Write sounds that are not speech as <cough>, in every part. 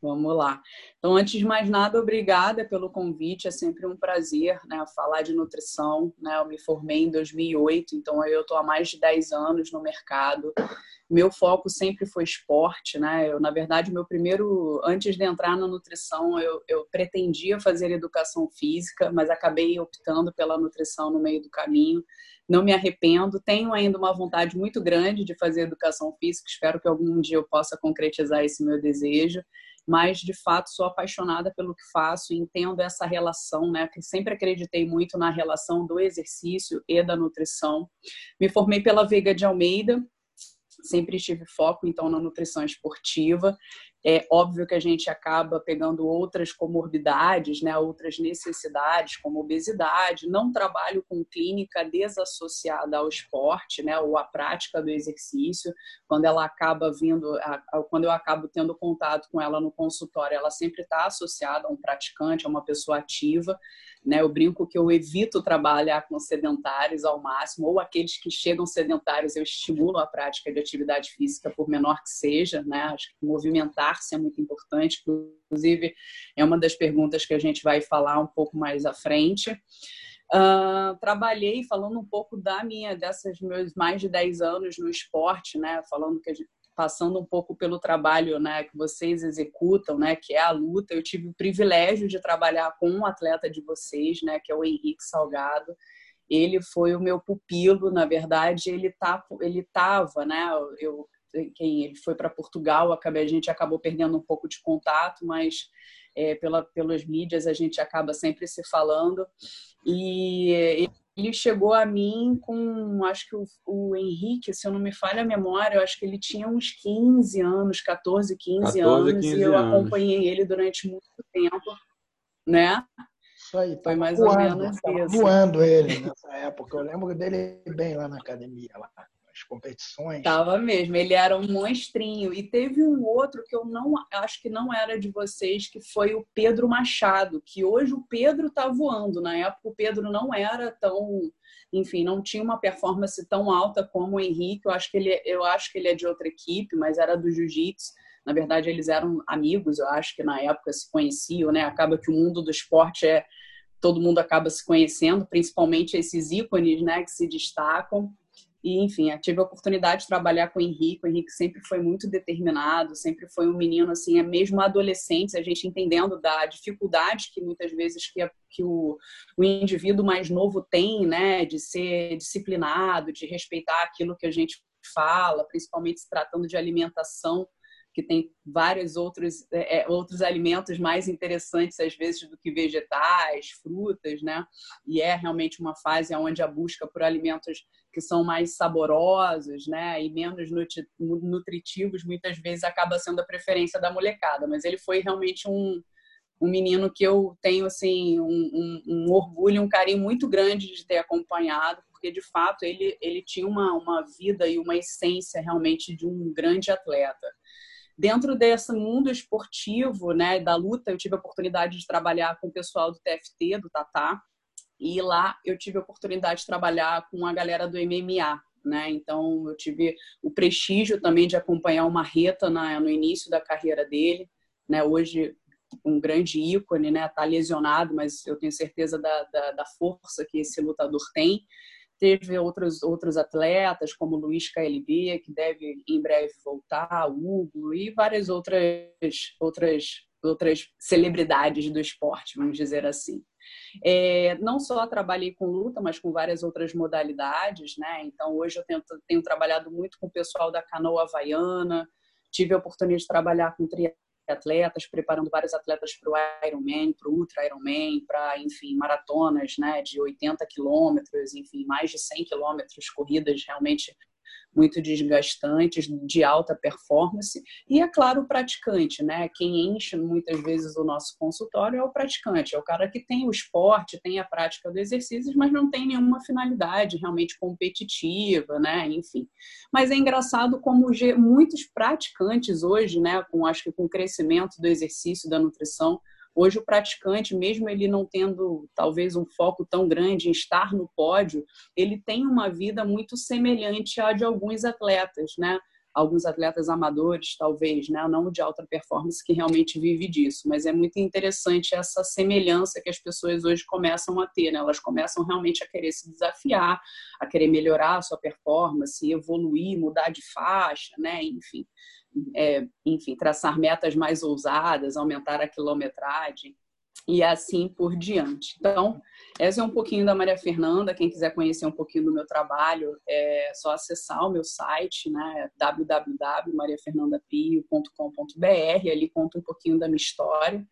Vamos lá. Então, antes de mais nada, obrigada pelo convite. É sempre um prazer né, falar de nutrição. Né? Eu me formei em 2008, então eu estou há mais de 10 anos no mercado. Meu foco sempre foi esporte. Né? Eu, na verdade, meu primeiro, antes de entrar na nutrição, eu, eu pretendia fazer educação física, mas acabei optando pela nutrição no meio do caminho não me arrependo. Tenho ainda uma vontade muito grande de fazer educação física. Espero que algum dia eu possa concretizar esse meu desejo mas de fato sou apaixonada pelo que faço e entendo essa relação, né? Que sempre acreditei muito na relação do exercício e da nutrição. Me formei pela Veiga de Almeida, sempre tive foco então na nutrição esportiva é óbvio que a gente acaba pegando outras comorbidades, né, outras necessidades, como obesidade. Não trabalho com clínica desassociada ao esporte, né, ou à prática do exercício. Quando ela acaba vindo, quando eu acabo tendo contato com ela no consultório, ela sempre está associada a um praticante, a uma pessoa ativa. Né? Eu brinco que eu evito trabalhar com sedentários ao máximo, ou aqueles que chegam sedentários, eu estimulo a prática de atividade física, por menor que seja. Né? Acho que movimentar-se é muito importante, inclusive é uma das perguntas que a gente vai falar um pouco mais à frente. Uh, trabalhei falando um pouco da minha, dessas meus mais de 10 anos no esporte, né? Falando que gente, passando um pouco pelo trabalho né, que vocês executam, né, que é a luta. Eu tive o privilégio de trabalhar com um atleta de vocês, né, que é o Henrique Salgado. Ele foi o meu pupilo, na verdade, ele tá, ele estava, né, eu, quem ele foi para Portugal, acabei, a gente acabou perdendo um pouco de contato, mas é, pela, pelas mídias a gente acaba sempre se falando. E ele chegou a mim com, acho que o, o, Henrique, se eu não me falha a memória, eu acho que ele tinha uns 15 anos, 14, 15 14, anos, 15 e eu anos. acompanhei ele durante muito tempo, né? Isso aí, foi mais voando, ou menos isso. voando ele nessa época. Eu lembro dele bem lá na academia, lá as competições. Tava mesmo, ele era um monstrinho. E teve um outro que eu não acho que não era de vocês, que foi o Pedro Machado, que hoje o Pedro tá voando. Na época o Pedro não era tão, enfim, não tinha uma performance tão alta como o Henrique. Eu acho que ele, eu acho que ele é de outra equipe, mas era do jiu-jitsu. Na verdade, eles eram amigos, eu acho que na época se conheciam, né? Acaba que o mundo do esporte é todo mundo acaba se conhecendo, principalmente esses ícones, né, que se destacam. E, enfim, tive a oportunidade de trabalhar com o Henrique. O Henrique sempre foi muito determinado, sempre foi um menino, assim, é mesmo adolescente, a gente entendendo da dificuldade que muitas vezes que, que o, o indivíduo mais novo tem, né, de ser disciplinado, de respeitar aquilo que a gente fala, principalmente se tratando de alimentação que tem vários outros, é, é, outros alimentos mais interessantes, às vezes, do que vegetais, frutas, né? E é realmente uma fase onde a busca por alimentos que são mais saborosos, né? E menos nutritivos, muitas vezes acaba sendo a preferência da molecada. Mas ele foi realmente um, um menino que eu tenho, assim, um, um, um orgulho, um carinho muito grande de ter acompanhado, porque de fato ele, ele tinha uma, uma vida e uma essência realmente de um grande atleta. Dentro desse mundo esportivo, né, da luta, eu tive a oportunidade de trabalhar com o pessoal do TFT, do Tatá, e lá eu tive a oportunidade de trabalhar com a galera do MMA, né? Então eu tive o prestígio também de acompanhar o Marreta na, no início da carreira dele, né? Hoje um grande ícone, né? Tá lesionado, mas eu tenho certeza da, da, da força que esse lutador tem. Teve outros, outros atletas, como Luiz KLB, que deve em breve voltar, Hugo, e várias outras, outras, outras celebridades do esporte, vamos dizer assim. É, não só trabalhei com luta, mas com várias outras modalidades, né? Então, hoje eu tenho, tenho trabalhado muito com o pessoal da canoa havaiana, tive a oportunidade de trabalhar com triatletas atletas, preparando vários atletas para o Ironman, para o Ultra Ironman, para, enfim, maratonas, né, de 80 quilômetros, enfim, mais de 100 quilômetros, corridas realmente muito desgastantes, de alta performance. E, é claro, o praticante, né? Quem enche muitas vezes o nosso consultório é o praticante, é o cara que tem o esporte, tem a prática do exercício, mas não tem nenhuma finalidade realmente competitiva, né? Enfim. Mas é engraçado como muitos praticantes hoje, né, com acho que com o crescimento do exercício, da nutrição, Hoje, o praticante, mesmo ele não tendo talvez um foco tão grande em estar no pódio, ele tem uma vida muito semelhante à de alguns atletas, né? alguns atletas amadores, talvez, né? não de alta performance, que realmente vive disso. Mas é muito interessante essa semelhança que as pessoas hoje começam a ter. Né? Elas começam realmente a querer se desafiar, a querer melhorar a sua performance, evoluir, mudar de faixa, né? enfim. É, enfim, traçar metas mais ousadas, aumentar a quilometragem e assim por diante. Então, essa é um pouquinho da Maria Fernanda. Quem quiser conhecer um pouquinho do meu trabalho, é só acessar o meu site, né? www.mariafernandapio.com.br. Ali conta um pouquinho da minha história.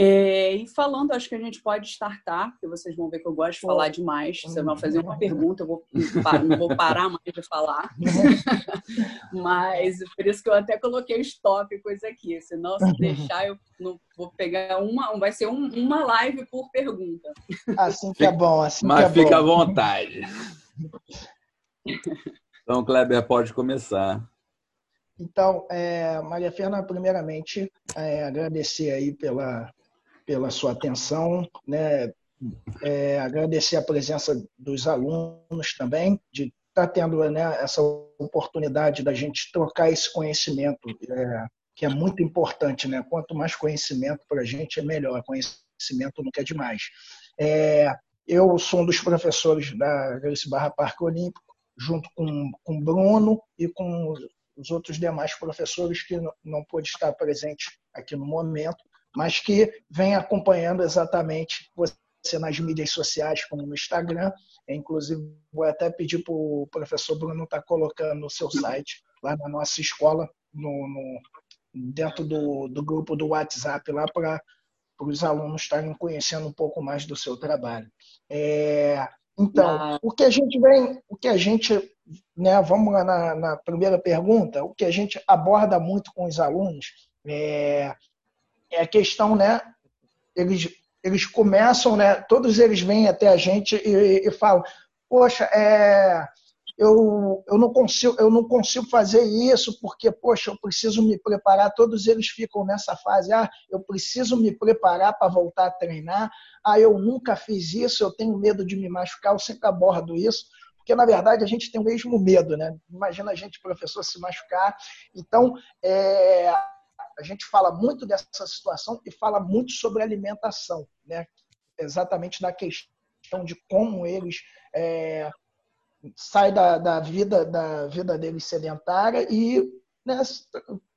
É, e falando, acho que a gente pode startar, porque vocês vão ver que eu gosto de falar demais. Vocês vão fazer uma pergunta, eu vou, <laughs> não vou parar mais de falar. <laughs> Mas por isso que eu até coloquei os tópicos aqui. Senão, se deixar, eu não vou pegar uma. Vai ser um, uma live por pergunta. Assim que é bom, assim Mas que é fica bom. à vontade. <laughs> Então, Kleber, pode começar. Então, é, Maria Fernanda, primeiramente, é, agradecer aí pela, pela sua atenção, né? É, agradecer a presença dos alunos também, de estar tá tendo né, essa oportunidade da gente trocar esse conhecimento, é, que é muito importante. Né? Quanto mais conhecimento para a gente, é melhor. Conhecimento nunca é demais. É, eu sou um dos professores da Grace Barra Parque Olímpico, junto com o Bruno e com os outros demais professores que não pôde estar presente aqui no momento mas que vem acompanhando exatamente você nas mídias sociais, como no Instagram. Inclusive, vou até pedir para o professor Bruno estar tá colocando o seu site lá na nossa escola, no, no dentro do, do grupo do WhatsApp, lá para os alunos estarem conhecendo um pouco mais do seu trabalho. É, então, ah. o que a gente vem, o que a gente, né, vamos lá na, na, primeira pergunta, o que a gente aborda muito com os alunos é, é a questão, né? Eles, eles começam, né? Todos eles vêm até a gente e, e falam: Poxa, é, eu, eu, não consigo, eu não consigo fazer isso porque, poxa, eu preciso me preparar. Todos eles ficam nessa fase: Ah, eu preciso me preparar para voltar a treinar. Ah, eu nunca fiz isso, eu tenho medo de me machucar. Eu sempre abordo isso porque na verdade a gente tem o mesmo medo, né? Imagina a gente, professor, se machucar. Então, é, a gente fala muito dessa situação e fala muito sobre alimentação, né? exatamente da questão de como eles é, saem da, da, vida da vida deles sedentária e né,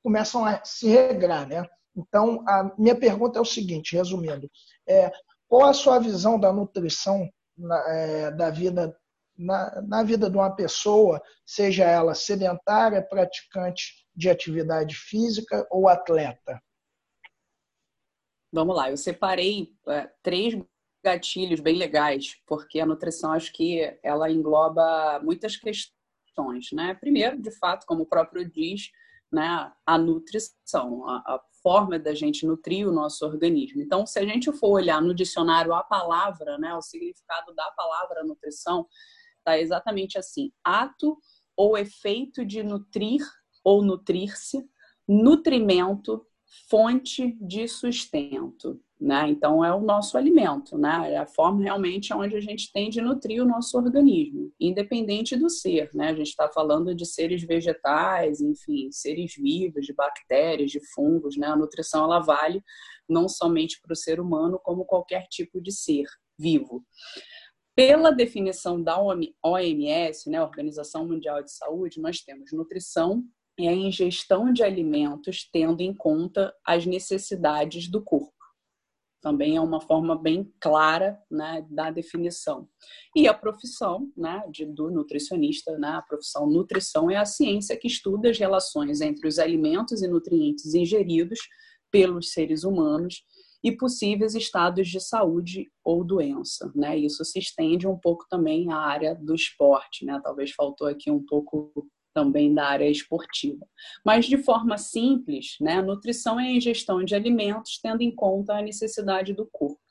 começam a se regrar. Né? Então, a minha pergunta é o seguinte, resumindo, é, qual a sua visão da nutrição na, é, da vida na, na vida de uma pessoa, seja ela sedentária, praticante de atividade física ou atleta? Vamos lá, eu separei é, três gatilhos bem legais, porque a nutrição acho que ela engloba muitas questões, né? Primeiro, de fato, como o próprio diz, né, a nutrição, a, a forma da gente nutrir o nosso organismo. Então, se a gente for olhar no dicionário a palavra, né, o significado da palavra nutrição, está exatamente assim: ato ou efeito de nutrir ou nutrir-se, nutrimento, fonte de sustento. Né? Então, é o nosso alimento, né? é a forma realmente onde a gente tem de nutrir o nosso organismo, independente do ser. Né? A gente está falando de seres vegetais, enfim, seres vivos, de bactérias, de fungos. Né? A nutrição ela vale não somente para o ser humano, como qualquer tipo de ser vivo. Pela definição da OMS, né, Organização Mundial de Saúde, nós temos nutrição é a ingestão de alimentos tendo em conta as necessidades do corpo. Também é uma forma bem clara né, da definição. E a profissão né, de, do nutricionista, né, a profissão nutrição é a ciência que estuda as relações entre os alimentos e nutrientes ingeridos pelos seres humanos e possíveis estados de saúde ou doença, né? Isso se estende um pouco também à área do esporte, né? Talvez faltou aqui um pouco também da área esportiva. Mas de forma simples, né, a nutrição é a ingestão de alimentos tendo em conta a necessidade do corpo.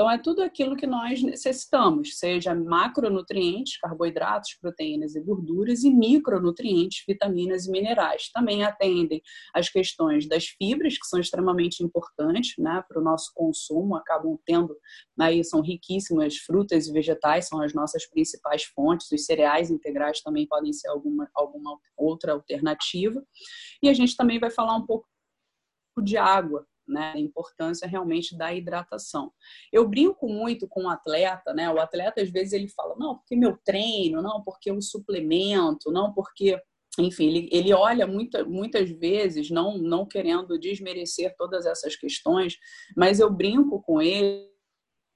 Então, é tudo aquilo que nós necessitamos, seja macronutrientes, carboidratos, proteínas e gorduras, e micronutrientes, vitaminas e minerais. Também atendem as questões das fibras, que são extremamente importantes né, para o nosso consumo, acabam tendo, aí são riquíssimas frutas e vegetais, são as nossas principais fontes, os cereais integrais também podem ser alguma, alguma outra alternativa. E a gente também vai falar um pouco de água, né? A importância realmente da hidratação. Eu brinco muito com o atleta, né? O atleta às vezes ele fala, não, porque meu treino, não, porque o suplemento, não, porque enfim, ele, ele olha muita, muitas vezes, não, não querendo desmerecer todas essas questões, mas eu brinco com ele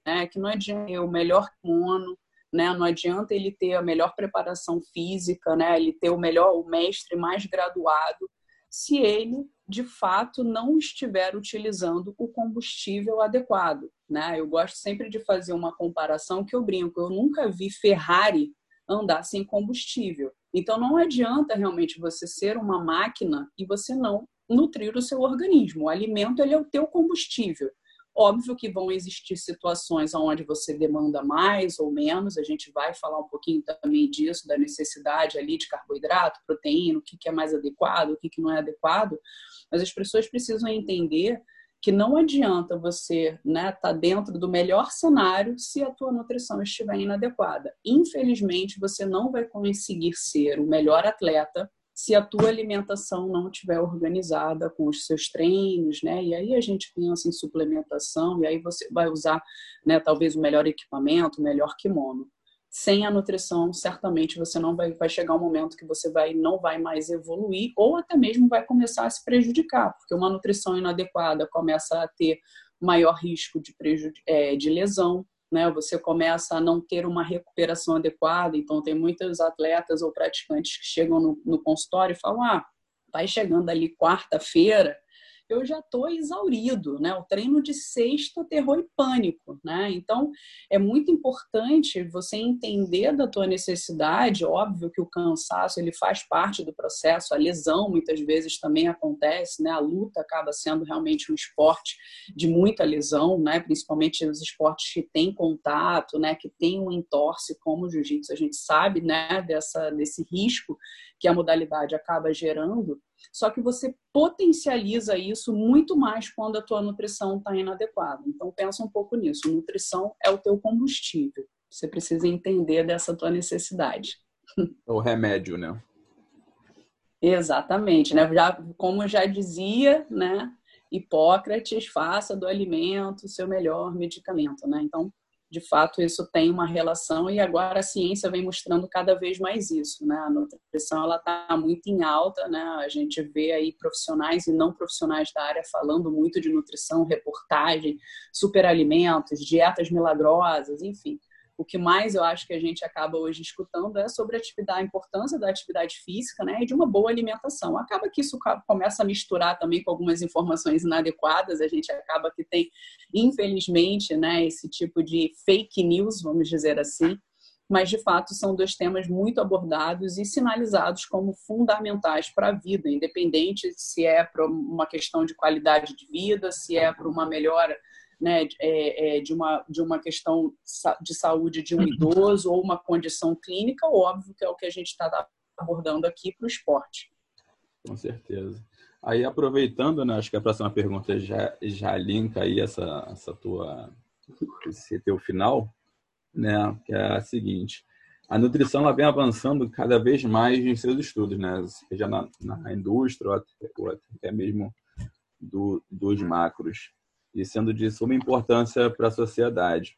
né, que não adianta ter o melhor mono, né, não adianta ele ter a melhor preparação física, né, ele ter o melhor, o mestre mais graduado, se ele de fato não estiver utilizando o combustível adequado. Né? Eu gosto sempre de fazer uma comparação que eu brinco. Eu nunca vi Ferrari andar sem combustível. Então não adianta realmente você ser uma máquina e você não nutrir o seu organismo. O alimento ele é o teu combustível. Óbvio que vão existir situações onde você demanda mais ou menos, a gente vai falar um pouquinho também disso, da necessidade ali de carboidrato, proteína, o que é mais adequado, o que não é adequado, mas as pessoas precisam entender que não adianta você estar né, tá dentro do melhor cenário se a tua nutrição estiver inadequada. Infelizmente, você não vai conseguir ser o melhor atleta se a tua alimentação não estiver organizada com os seus treinos, né? E aí a gente pensa em suplementação e aí você vai usar, né, talvez o melhor equipamento, o melhor kimono. Sem a nutrição, certamente você não vai, vai chegar um momento que você vai não vai mais evoluir ou até mesmo vai começar a se prejudicar, porque uma nutrição inadequada começa a ter maior risco de, é, de lesão, né? Você começa a não ter uma recuperação adequada. Então, tem muitos atletas ou praticantes que chegam no, no consultório e falam: ah, vai chegando ali quarta-feira, eu já estou exaurido, né? O treino de sexta, terror e pânico, né? Então, é muito importante você entender da tua necessidade. Óbvio que o cansaço, ele faz parte do processo. A lesão, muitas vezes, também acontece, né? A luta acaba sendo realmente um esporte de muita lesão, né? Principalmente os esportes que têm contato, né? Que tem um entorse, como o jiu-jitsu. A gente sabe, né? Dessa, desse risco que a modalidade acaba gerando. Só que você potencializa isso muito mais quando a tua nutrição está inadequada. Então pensa um pouco nisso. Nutrição é o teu combustível. Você precisa entender dessa tua necessidade. É o remédio, né? Exatamente, né? Já, como já dizia, né? Hipócrates, faça do alimento o seu melhor medicamento, né? Então, de fato isso tem uma relação e agora a ciência vem mostrando cada vez mais isso, né? A nutrição ela está muito em alta, né? A gente vê aí profissionais e não profissionais da área falando muito de nutrição, reportagem, superalimentos, dietas milagrosas, enfim. O que mais eu acho que a gente acaba hoje escutando é sobre a, importância da atividade física né, e de uma boa alimentação. Acaba que isso começa a misturar também com algumas informações inadequadas, a gente acaba que tem, infelizmente, né, esse tipo de fake news, vamos dizer assim, mas de fato são dois temas muito abordados e sinalizados como fundamentais para a vida, independente se é para uma questão de qualidade de vida, se é para uma melhora né, é, é, de, uma, de uma questão de saúde de um uhum. idoso ou uma condição clínica, óbvio que é o que a gente está abordando aqui para o esporte. Com certeza. Aí, aproveitando, né, acho que a próxima pergunta já, já linka aí essa, essa tua, esse teu final, né, que é a seguinte. A nutrição ela vem avançando cada vez mais em seus estudos, né, seja na, na indústria ou até, ou até mesmo do, dos macros e sendo de suma importância para a sociedade.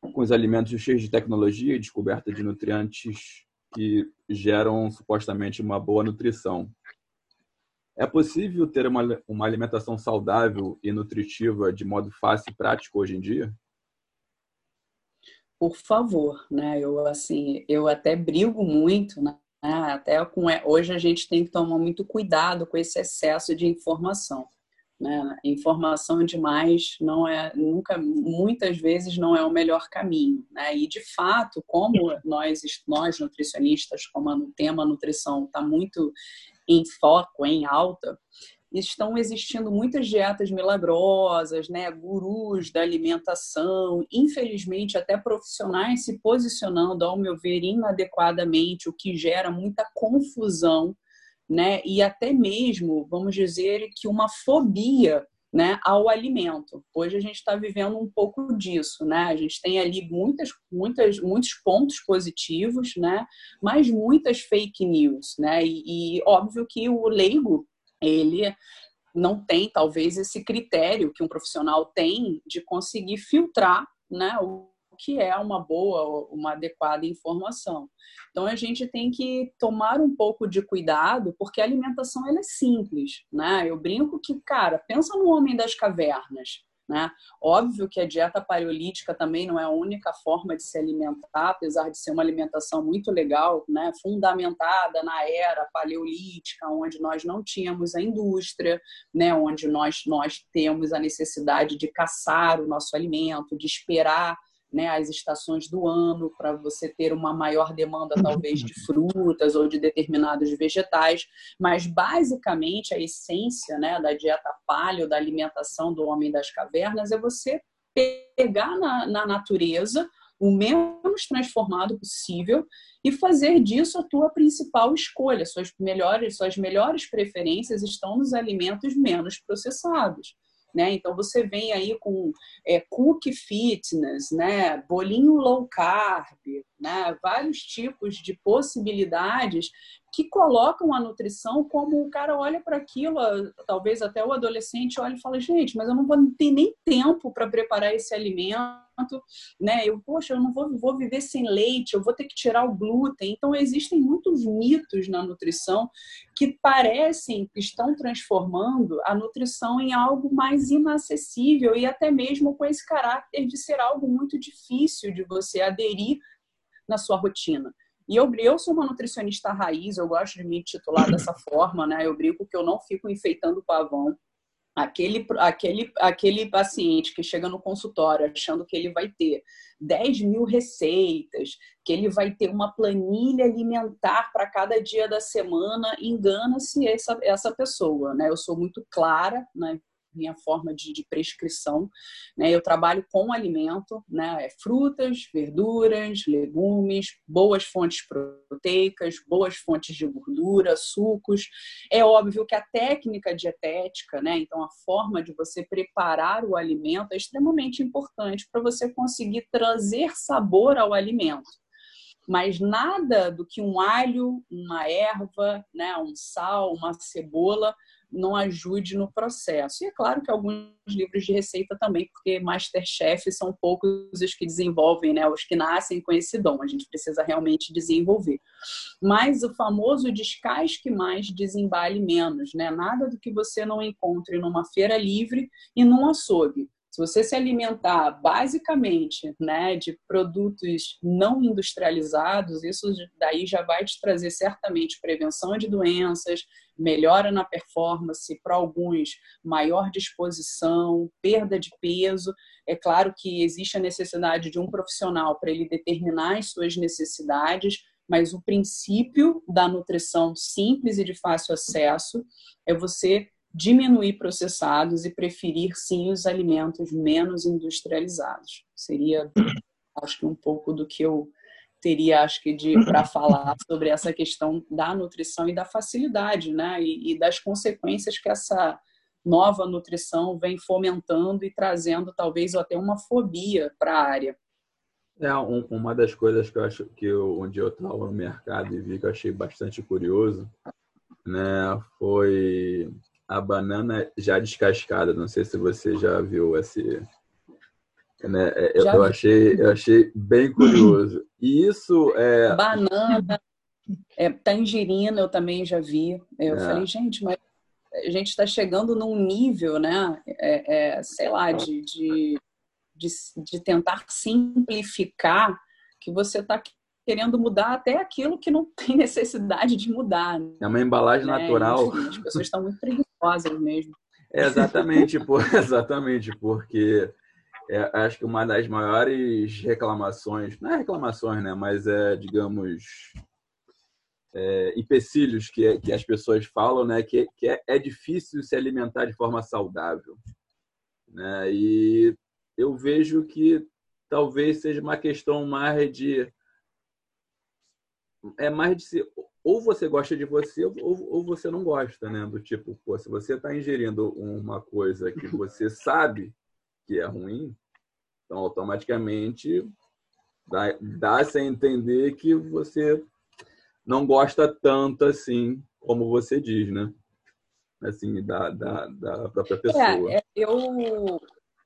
Com os alimentos cheios de tecnologia e descoberta de nutrientes que geram supostamente uma boa nutrição. É possível ter uma, uma alimentação saudável e nutritiva de modo fácil e prático hoje em dia? Por favor, né? Eu assim, eu até brigo muito, né? Até com hoje a gente tem que tomar muito cuidado com esse excesso de informação. Né? Informação demais não é nunca, muitas vezes não é o melhor caminho. Né? E de fato, como nós, nós nutricionistas, como o tema nutrição está muito em foco, em alta, estão existindo muitas dietas milagrosas, né, gurus da alimentação, infelizmente até profissionais se posicionando, ao meu ver, inadequadamente, o que gera muita confusão, né, e até mesmo, vamos dizer, que uma fobia né, ao alimento. Hoje a gente está vivendo um pouco disso, né? A gente tem ali muitas, muitas, muitos pontos positivos, né? Mas muitas fake news, né? E, e óbvio que o leigo ele não tem talvez esse critério que um profissional tem de conseguir filtrar né, o que é uma boa, uma adequada informação. Então a gente tem que tomar um pouco de cuidado, porque a alimentação ela é simples, né? Eu brinco que, cara, pensa no homem das cavernas. Né? Óbvio que a dieta paleolítica também não é a única forma de se alimentar, apesar de ser uma alimentação muito legal, né? fundamentada na era paleolítica, onde nós não tínhamos a indústria, né? onde nós, nós temos a necessidade de caçar o nosso alimento, de esperar né, as estações do ano, para você ter uma maior demanda, talvez, de frutas ou de determinados vegetais. Mas, basicamente, a essência né, da dieta paleo, da alimentação do homem das cavernas, é você pegar na, na natureza o menos transformado possível e fazer disso a tua principal escolha. Suas melhores, suas melhores preferências estão nos alimentos menos processados. Né? Então você vem aí com é, cookie fitness, né? bolinho low carb, né? vários tipos de possibilidades que colocam a nutrição como o cara olha para aquilo, talvez até o adolescente olha e fala, gente, mas eu não vou ter nem tempo para preparar esse alimento, né? Eu, poxa, eu não vou, vou viver sem leite, eu vou ter que tirar o glúten. Então, existem muitos mitos na nutrição que parecem que estão transformando a nutrição em algo mais inacessível e até mesmo com esse caráter de ser algo muito difícil de você aderir na sua rotina. E eu, eu sou uma nutricionista raiz, eu gosto de me titular dessa forma, né? Eu brinco que eu não fico enfeitando pavão. Aquele, aquele, aquele paciente que chega no consultório achando que ele vai ter 10 mil receitas, que ele vai ter uma planilha alimentar para cada dia da semana, engana-se essa, essa pessoa. Né? Eu sou muito clara né, minha forma de, de prescrição. Né? Eu trabalho com alimento, né? É frutas, verduras, legumes, boas fontes proteicas, boas fontes de gordura, sucos. É óbvio que a técnica dietética, né? então a forma de você preparar o alimento é extremamente importante para você conseguir trazer sabor ao alimento mas nada do que um alho, uma erva, né, um sal, uma cebola não ajude no processo. E é claro que alguns livros de receita também, porque Masterchef são poucos os que desenvolvem, né? Os que nascem com esse dom. A gente precisa realmente desenvolver. Mas o famoso descasque mais, desembale menos, né? Nada do que você não encontre numa feira livre e num açougue. Se você se alimentar basicamente né, de produtos não industrializados, isso daí já vai te trazer certamente prevenção de doenças, melhora na performance, para alguns, maior disposição, perda de peso. É claro que existe a necessidade de um profissional para ele determinar as suas necessidades, mas o princípio da nutrição simples e de fácil acesso é você diminuir processados e preferir sim os alimentos menos industrializados. Seria, acho que um pouco do que eu teria, acho que, de <laughs> para falar sobre essa questão da nutrição e da facilidade, né? E, e das consequências que essa nova nutrição vem fomentando e trazendo talvez até uma fobia para a área. É um, uma das coisas que eu acho que eu, onde eu estava no mercado e vi que eu achei bastante curioso, né, foi a banana já descascada. Não sei se você já viu esse. Né? É, eu, eu achei, eu achei bem curioso. E isso é. Banana, é, tangerina, eu também já vi. Eu é. falei, gente, mas a gente está chegando num nível, né? É, é, sei lá, de, de, de, de tentar simplificar que você está querendo mudar até aquilo que não tem <laughs> necessidade de mudar. Né? É uma embalagem né? natural. Enfim, as pessoas estão muito preguiçosas mesmo. É exatamente, por, <laughs> exatamente, porque é, acho que uma das maiores reclamações, não é reclamações, né, mas é, digamos, é, empecilhos que, que as pessoas falam, né? Que, que é, é difícil se alimentar de forma saudável. Né? E eu vejo que talvez seja uma questão mais de é mais de se, ou você gosta de você ou, ou você não gosta, né? Do tipo, pô, se você está ingerindo uma coisa que você sabe que é ruim, então automaticamente dá, dá-se a entender que você não gosta tanto assim como você diz, né? Assim, da, da, da própria é, pessoa. É, eu,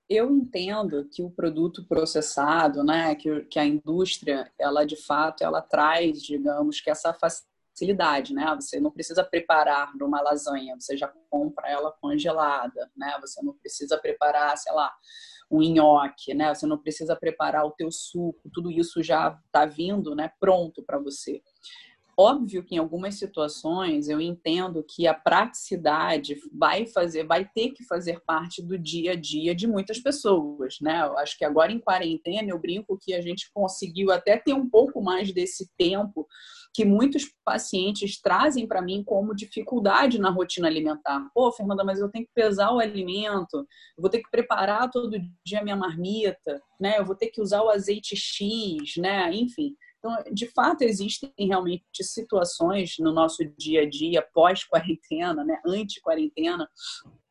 eu entendo que o produto processado, né, que, que a indústria, ela de fato, ela traz, digamos, que essa facilidade, né? Você não precisa preparar uma lasanha, você já compra ela congelada, né? Você não precisa preparar, sei lá, um nhoque, né? Você não precisa preparar o teu suco, tudo isso já está vindo, né, pronto para você. Óbvio que em algumas situações eu entendo que a praticidade vai fazer, vai ter que fazer parte do dia a dia de muitas pessoas, né? Eu acho que agora em quarentena eu brinco que a gente conseguiu até ter um pouco mais desse tempo que muitos pacientes trazem para mim como dificuldade na rotina alimentar. Pô, Fernanda, mas eu tenho que pesar o alimento, vou ter que preparar todo dia minha marmita, né? Eu vou ter que usar o azeite X, né? Enfim. Então, de fato, existem realmente situações no nosso dia a dia, pós-quarentena, né, anti-quarentena,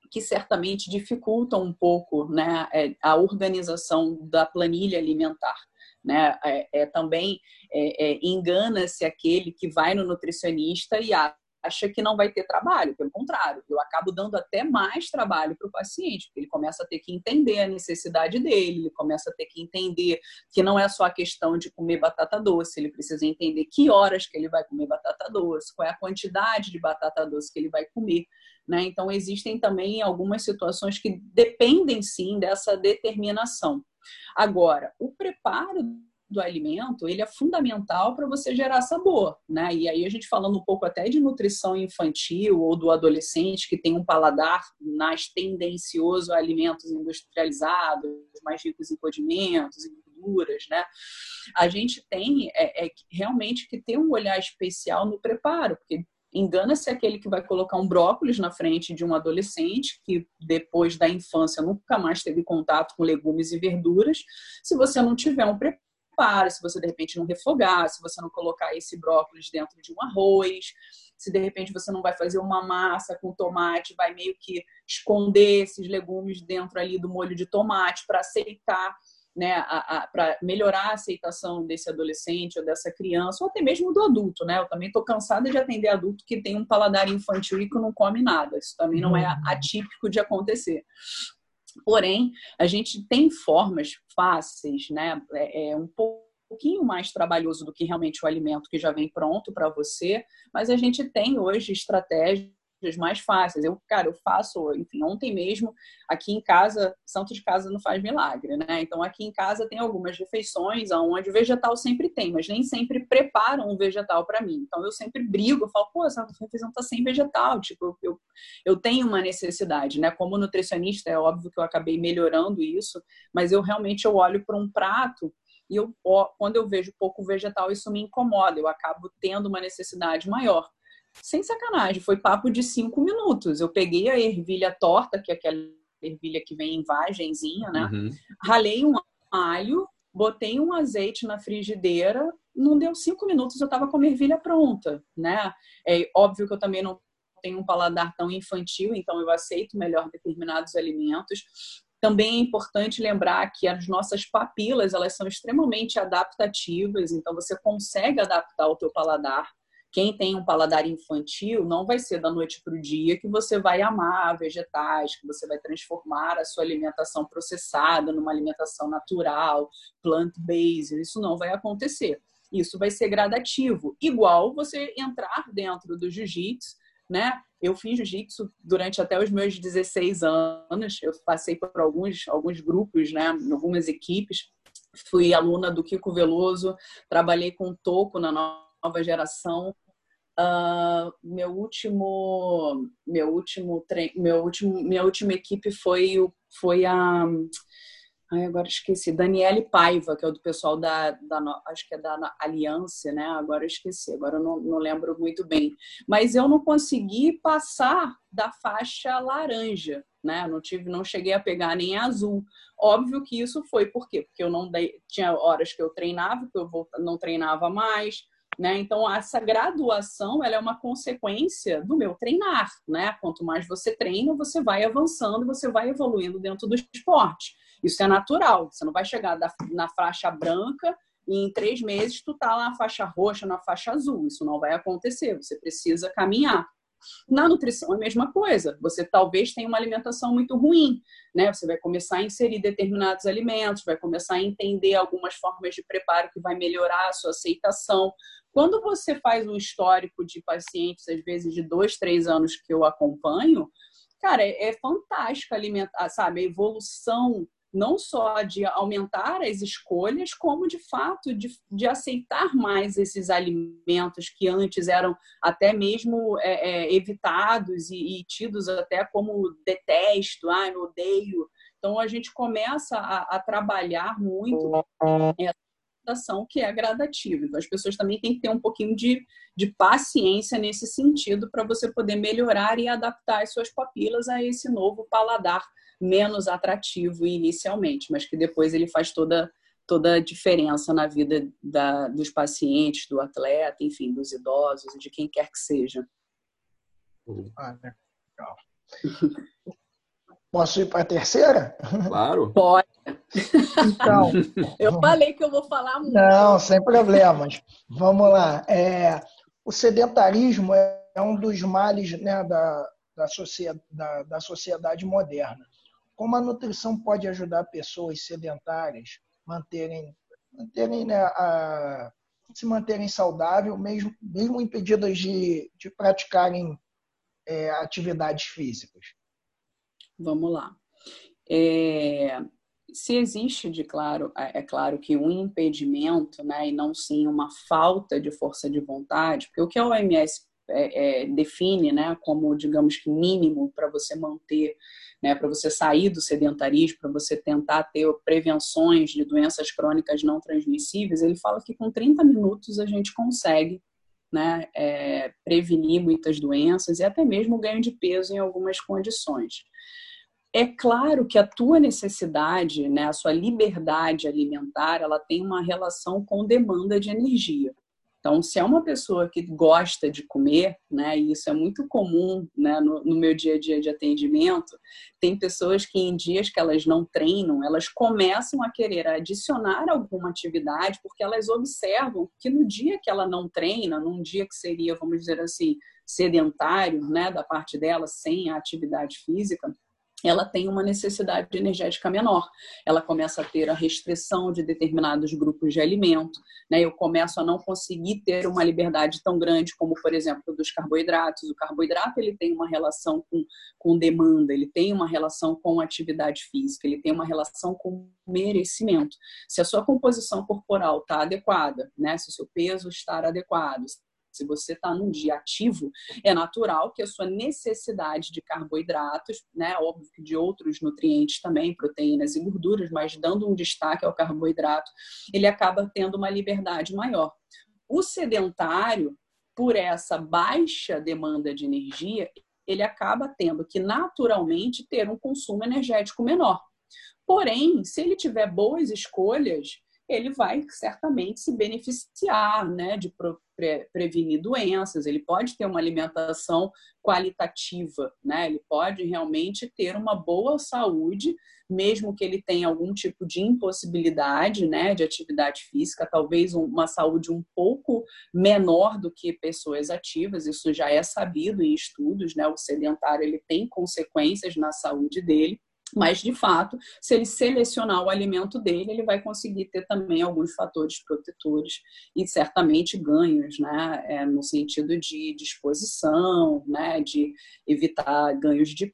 que certamente dificultam um pouco né, é, a organização da planilha alimentar. Né? É, é também é, é, engana-se aquele que vai no nutricionista e acha que não vai ter trabalho, pelo contrário, eu acabo dando até mais trabalho para o paciente, porque ele começa a ter que entender a necessidade dele, ele começa a ter que entender que não é só a questão de comer batata doce, ele precisa entender que horas que ele vai comer batata doce, qual é a quantidade de batata doce que ele vai comer. Né? Então, existem também algumas situações que dependem sim dessa determinação. Agora, o preparo do alimento, ele é fundamental para você gerar sabor, né? E aí a gente falando um pouco até de nutrição infantil ou do adolescente que tem um paladar mais tendencioso a alimentos industrializados, mais ricos em condimentos, em gorduras, né? A gente tem é, é, realmente que ter um olhar especial no preparo, porque engana-se aquele que vai colocar um brócolis na frente de um adolescente que depois da infância nunca mais teve contato com legumes e verduras, se você não tiver um preparo se você de repente não refogar, se você não colocar esse brócolis dentro de um arroz, se de repente você não vai fazer uma massa com tomate, vai meio que esconder esses legumes dentro ali do molho de tomate para aceitar, né, para melhorar a aceitação desse adolescente ou dessa criança, ou até mesmo do adulto, né? Eu também estou cansada de atender adulto que tem um paladar infantil e que não come nada. Isso também não é uhum. atípico de acontecer. Porém, a gente tem formas fáceis, né? É, é um pouquinho mais trabalhoso do que realmente o alimento que já vem pronto para você, mas a gente tem hoje estratégias mais fáceis. Eu, cara, eu faço, enfim, ontem mesmo, aqui em casa, santo de casa não faz milagre, né? Então, aqui em casa tem algumas refeições onde o vegetal sempre tem, mas nem sempre preparam o vegetal para mim. Então, eu sempre brigo, eu falo, pô, essa refeição tá sem vegetal, tipo, eu, eu tenho uma necessidade, né? Como nutricionista, é óbvio que eu acabei melhorando isso, mas eu realmente eu olho para um prato e eu, quando eu vejo pouco vegetal, isso me incomoda, eu acabo tendo uma necessidade maior sem sacanagem, foi papo de cinco minutos. Eu peguei a ervilha torta, que é aquela ervilha que vem em vagenzinha, né? Uhum. Ralei um alho, botei um azeite na frigideira, não deu cinco minutos, eu estava com a ervilha pronta, né? É óbvio que eu também não tenho um paladar tão infantil, então eu aceito melhor determinados alimentos. Também é importante lembrar que as nossas papilas, elas são extremamente adaptativas, então você consegue adaptar o teu paladar quem tem um paladar infantil, não vai ser da noite para o dia que você vai amar vegetais, que você vai transformar a sua alimentação processada numa alimentação natural, plant-based. Isso não vai acontecer. Isso vai ser gradativo. Igual você entrar dentro do jiu-jitsu, né? Eu fiz jiu-jitsu durante até os meus 16 anos. Eu passei por alguns, alguns grupos, né? Algumas equipes. Fui aluna do Kiko Veloso, trabalhei com Toco na nova geração. Uh, meu último, meu último, meu último, minha última equipe foi, foi a Ai, agora esqueci. Daniele Paiva, que é o do pessoal da, da acho que é da Aliança, né? Agora esqueci, agora não, não lembro muito bem. Mas eu não consegui passar da faixa laranja, né? Não tive, não cheguei a pegar nem azul. Óbvio que isso foi por quê? Porque eu não dei, tinha horas que eu treinava, que eu não treinava mais, né? Então essa graduação ela é uma consequência do meu treinar, né? Quanto mais você treina, você vai avançando, você vai evoluindo dentro do esporte. Isso é natural. Você não vai chegar na faixa branca e em três meses tu tá na faixa roxa, na faixa azul. Isso não vai acontecer. Você precisa caminhar. Na nutrição é a mesma coisa. Você talvez tenha uma alimentação muito ruim, né? Você vai começar a inserir determinados alimentos, vai começar a entender algumas formas de preparo que vai melhorar a sua aceitação. Quando você faz um histórico de pacientes, às vezes de dois, três anos que eu acompanho, cara, é, é fantástico alimentar, sabe? A evolução não só de aumentar as escolhas, como de fato de, de aceitar mais esses alimentos que antes eram até mesmo é, é, evitados e, e, tidos até como detesto, ah, eu odeio. Então a gente começa a, a trabalhar muito essa adaptação que é gradativa. Então as pessoas também têm que ter um pouquinho de, de paciência nesse sentido para você poder melhorar e adaptar as suas papilas a esse novo paladar menos atrativo inicialmente, mas que depois ele faz toda toda a diferença na vida da, dos pacientes, do atleta, enfim, dos idosos, de quem quer que seja. Ah, legal. <laughs> Posso ir para a terceira? Claro. Pode. Então, <laughs> eu falei que eu vou falar muito. Não, sem problemas. Vamos lá. É, o sedentarismo é um dos males né, da, da, sociedade, da, da sociedade moderna como a nutrição pode ajudar pessoas sedentárias manterem, manterem né, a, se manterem saudáveis, mesmo, mesmo impedidas de, de praticarem é, atividades físicas? Vamos lá. É, se existe, de claro, é, é claro que um impedimento, né, e não sim uma falta de força de vontade, porque o que a OMS é, é, define né, como, digamos que, mínimo para você manter, né, para você sair do sedentarismo, para você tentar ter prevenções de doenças crônicas não transmissíveis, ele fala que com 30 minutos a gente consegue né, é, prevenir muitas doenças e até mesmo ganho de peso em algumas condições. É claro que a tua necessidade, né, a sua liberdade alimentar, ela tem uma relação com demanda de energia. Então, se é uma pessoa que gosta de comer, né, e isso é muito comum né, no, no, meu dia a dia de atendimento, tem pessoas que em dias que elas não treinam, elas começam a querer adicionar alguma atividade, porque elas observam que no dia que ela não treina, num dia que seria, vamos dizer assim, sedentário, né, da parte dela, sem a atividade física, ela tem uma necessidade energética menor. Ela começa a ter a restrição de determinados grupos de alimento, né? Eu começo a não conseguir ter uma liberdade tão grande como, por exemplo, dos carboidratos. O carboidrato ele tem uma relação com, com demanda, ele tem uma relação com atividade física, ele tem uma relação com merecimento. Se a sua composição corporal está adequada, né? Se o seu peso está adequado, se você está num dia ativo, é natural que a sua necessidade de carboidratos, né, óbvio que de outros nutrientes também, proteínas e gorduras, mas dando um destaque ao carboidrato, ele acaba tendo uma liberdade maior. O sedentário, por essa baixa demanda de energia, ele acaba tendo que naturalmente ter um consumo energético menor. Porém, se ele tiver boas escolhas, ele vai certamente se beneficiar né, de pre prevenir doenças, ele pode ter uma alimentação qualitativa, né? ele pode realmente ter uma boa saúde, mesmo que ele tenha algum tipo de impossibilidade né, de atividade física, talvez uma saúde um pouco menor do que pessoas ativas, isso já é sabido em estudos, né? o sedentário ele tem consequências na saúde dele. Mas, de fato, se ele selecionar o alimento dele, ele vai conseguir ter também alguns fatores protetores e certamente ganhos, né? É, no sentido de disposição, né? de evitar ganhos de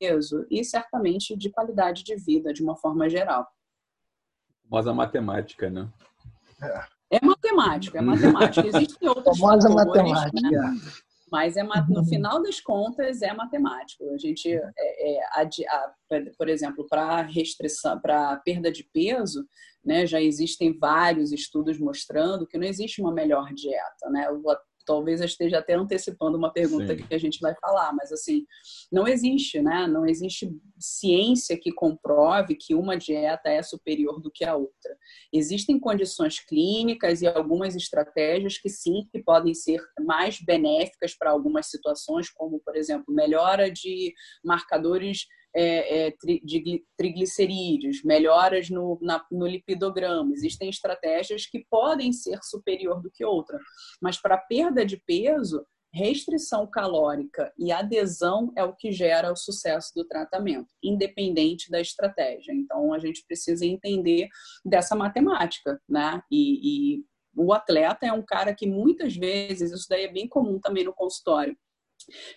peso e certamente de qualidade de vida de uma forma geral. Mas a matemática, né? É matemática, é matemática. Existem <laughs> outros Famosa fatores, matemática. Né? Mas é no final das contas é matemático. A gente, é, é, a, a, por exemplo, para restrição, para perda de peso, né, já existem vários estudos mostrando que não existe uma melhor dieta, né? Talvez eu esteja até antecipando uma pergunta Sim. que a gente vai falar, mas assim, não existe, né? Não existe ciência que comprove que uma dieta é superior do que a outra. Existem condições clínicas e algumas estratégias que sim, que podem ser mais benéficas para algumas situações, como por exemplo, melhora de marcadores é, é, de triglicerídeos, melhoras no, na, no lipidograma. Existem estratégias que podem ser superior do que outra, mas para perda de peso, restrição calórica e adesão é o que gera o sucesso do tratamento, independente da estratégia. Então, a gente precisa entender dessa matemática, né? E, e o atleta é um cara que muitas vezes, isso daí é bem comum também no consultório,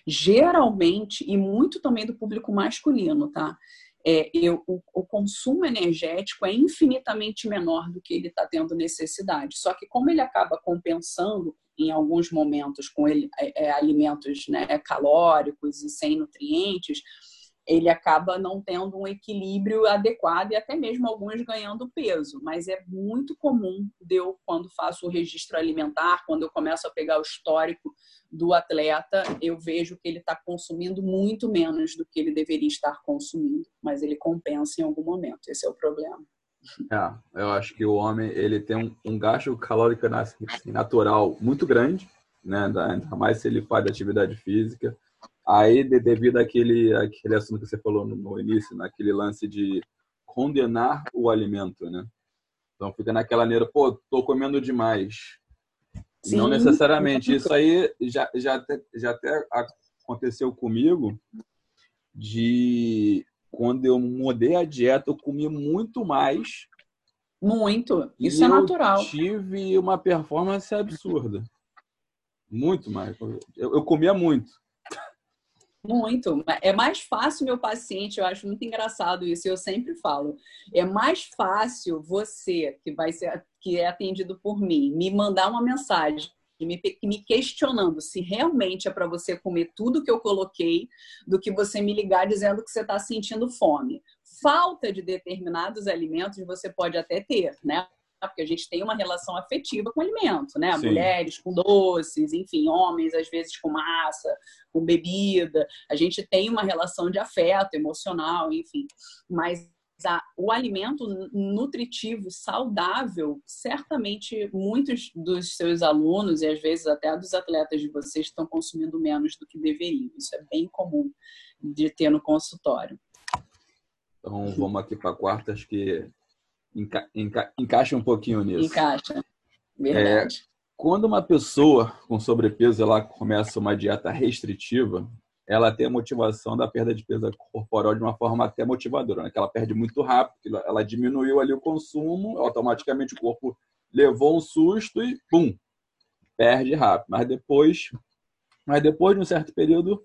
geralmente, e muito também do público masculino, tá? É, eu, o, o, consumo energético é infinitamente menor do que ele está tendo necessidade. Só que como ele acaba compensando em alguns momentos com ele, é, é, alimentos né, calóricos e sem nutrientes, ele acaba não tendo um equilíbrio adequado e até mesmo alguns ganhando peso. Mas é muito comum de eu, quando faço o registro alimentar, quando eu começo a pegar o histórico do atleta, eu vejo que ele está consumindo muito menos do que ele deveria estar consumindo, mas ele compensa em algum momento. Esse é o problema. É, eu acho que o homem ele tem um, um gasto calórico natural muito grande, né? Ainda mais se ele faz atividade física. Aí, devido àquele, àquele assunto que você falou no, no início, naquele lance de condenar o alimento, né? Então fica naquela maneira, pô, tô comendo demais. Sim. Não necessariamente. Isso aí já, já, até, já até aconteceu comigo de quando eu mudei a dieta, eu comi muito mais. Muito. Isso é natural. tive uma performance absurda. Muito mais. Eu, eu comia muito. Muito. É mais fácil, meu paciente, eu acho muito engraçado isso, eu sempre falo. É mais fácil você, que vai ser que é atendido por mim, me mandar uma mensagem me, me questionando se realmente é para você comer tudo que eu coloquei, do que você me ligar dizendo que você está sentindo fome. Falta de determinados alimentos você pode até ter, né? Porque a gente tem uma relação afetiva com o alimento, né? Sim. Mulheres com doces, enfim, homens às vezes com massa, com bebida. A gente tem uma relação de afeto emocional, enfim. Mas o alimento nutritivo, saudável, certamente muitos dos seus alunos e às vezes até dos atletas de vocês estão consumindo menos do que deveriam. Isso é bem comum de ter no consultório. Então vamos aqui para a quarta, acho que enca, enca, encaixa um pouquinho nisso. Encaixa, verdade. É, quando uma pessoa com sobrepeso ela começa uma dieta restritiva, ela tem a motivação da perda de peso corporal de uma forma até motivadora, né? que ela perde muito rápido, ela diminuiu ali o consumo, automaticamente o corpo levou um susto e pum, perde rápido. Mas depois, mas depois de um certo período,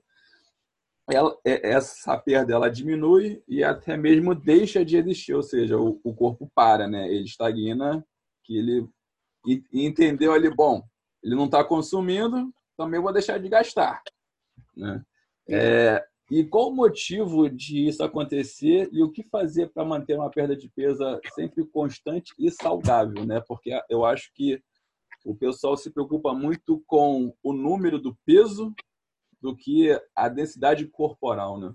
ela, é, essa perda ela diminui e até mesmo deixa de existir, ou seja, o, o corpo para, né? Ele estagna, que ele e, entendeu ali, bom, ele não está consumindo, também vou deixar de gastar, né? É, e qual o motivo de isso acontecer e o que fazer para manter uma perda de peso sempre constante e saudável, né? Porque eu acho que o pessoal se preocupa muito com o número do peso do que a densidade corporal, né?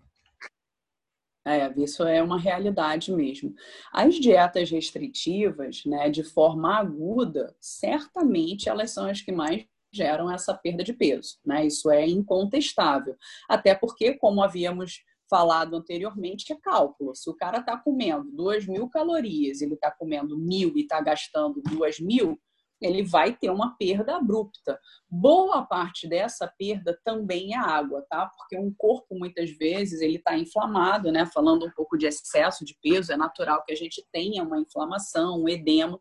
É, isso é uma realidade mesmo. As dietas restritivas, né, de forma aguda, certamente elas são as que mais geram essa perda de peso, né? Isso é incontestável. Até porque, como havíamos falado anteriormente, é cálculo. Se o cara está comendo 2 mil calorias, ele está comendo mil e está gastando 2 mil, ele vai ter uma perda abrupta. Boa parte dessa perda também é água, tá? Porque um corpo muitas vezes ele está inflamado, né? Falando um pouco de excesso de peso, é natural que a gente tenha uma inflamação, um edema,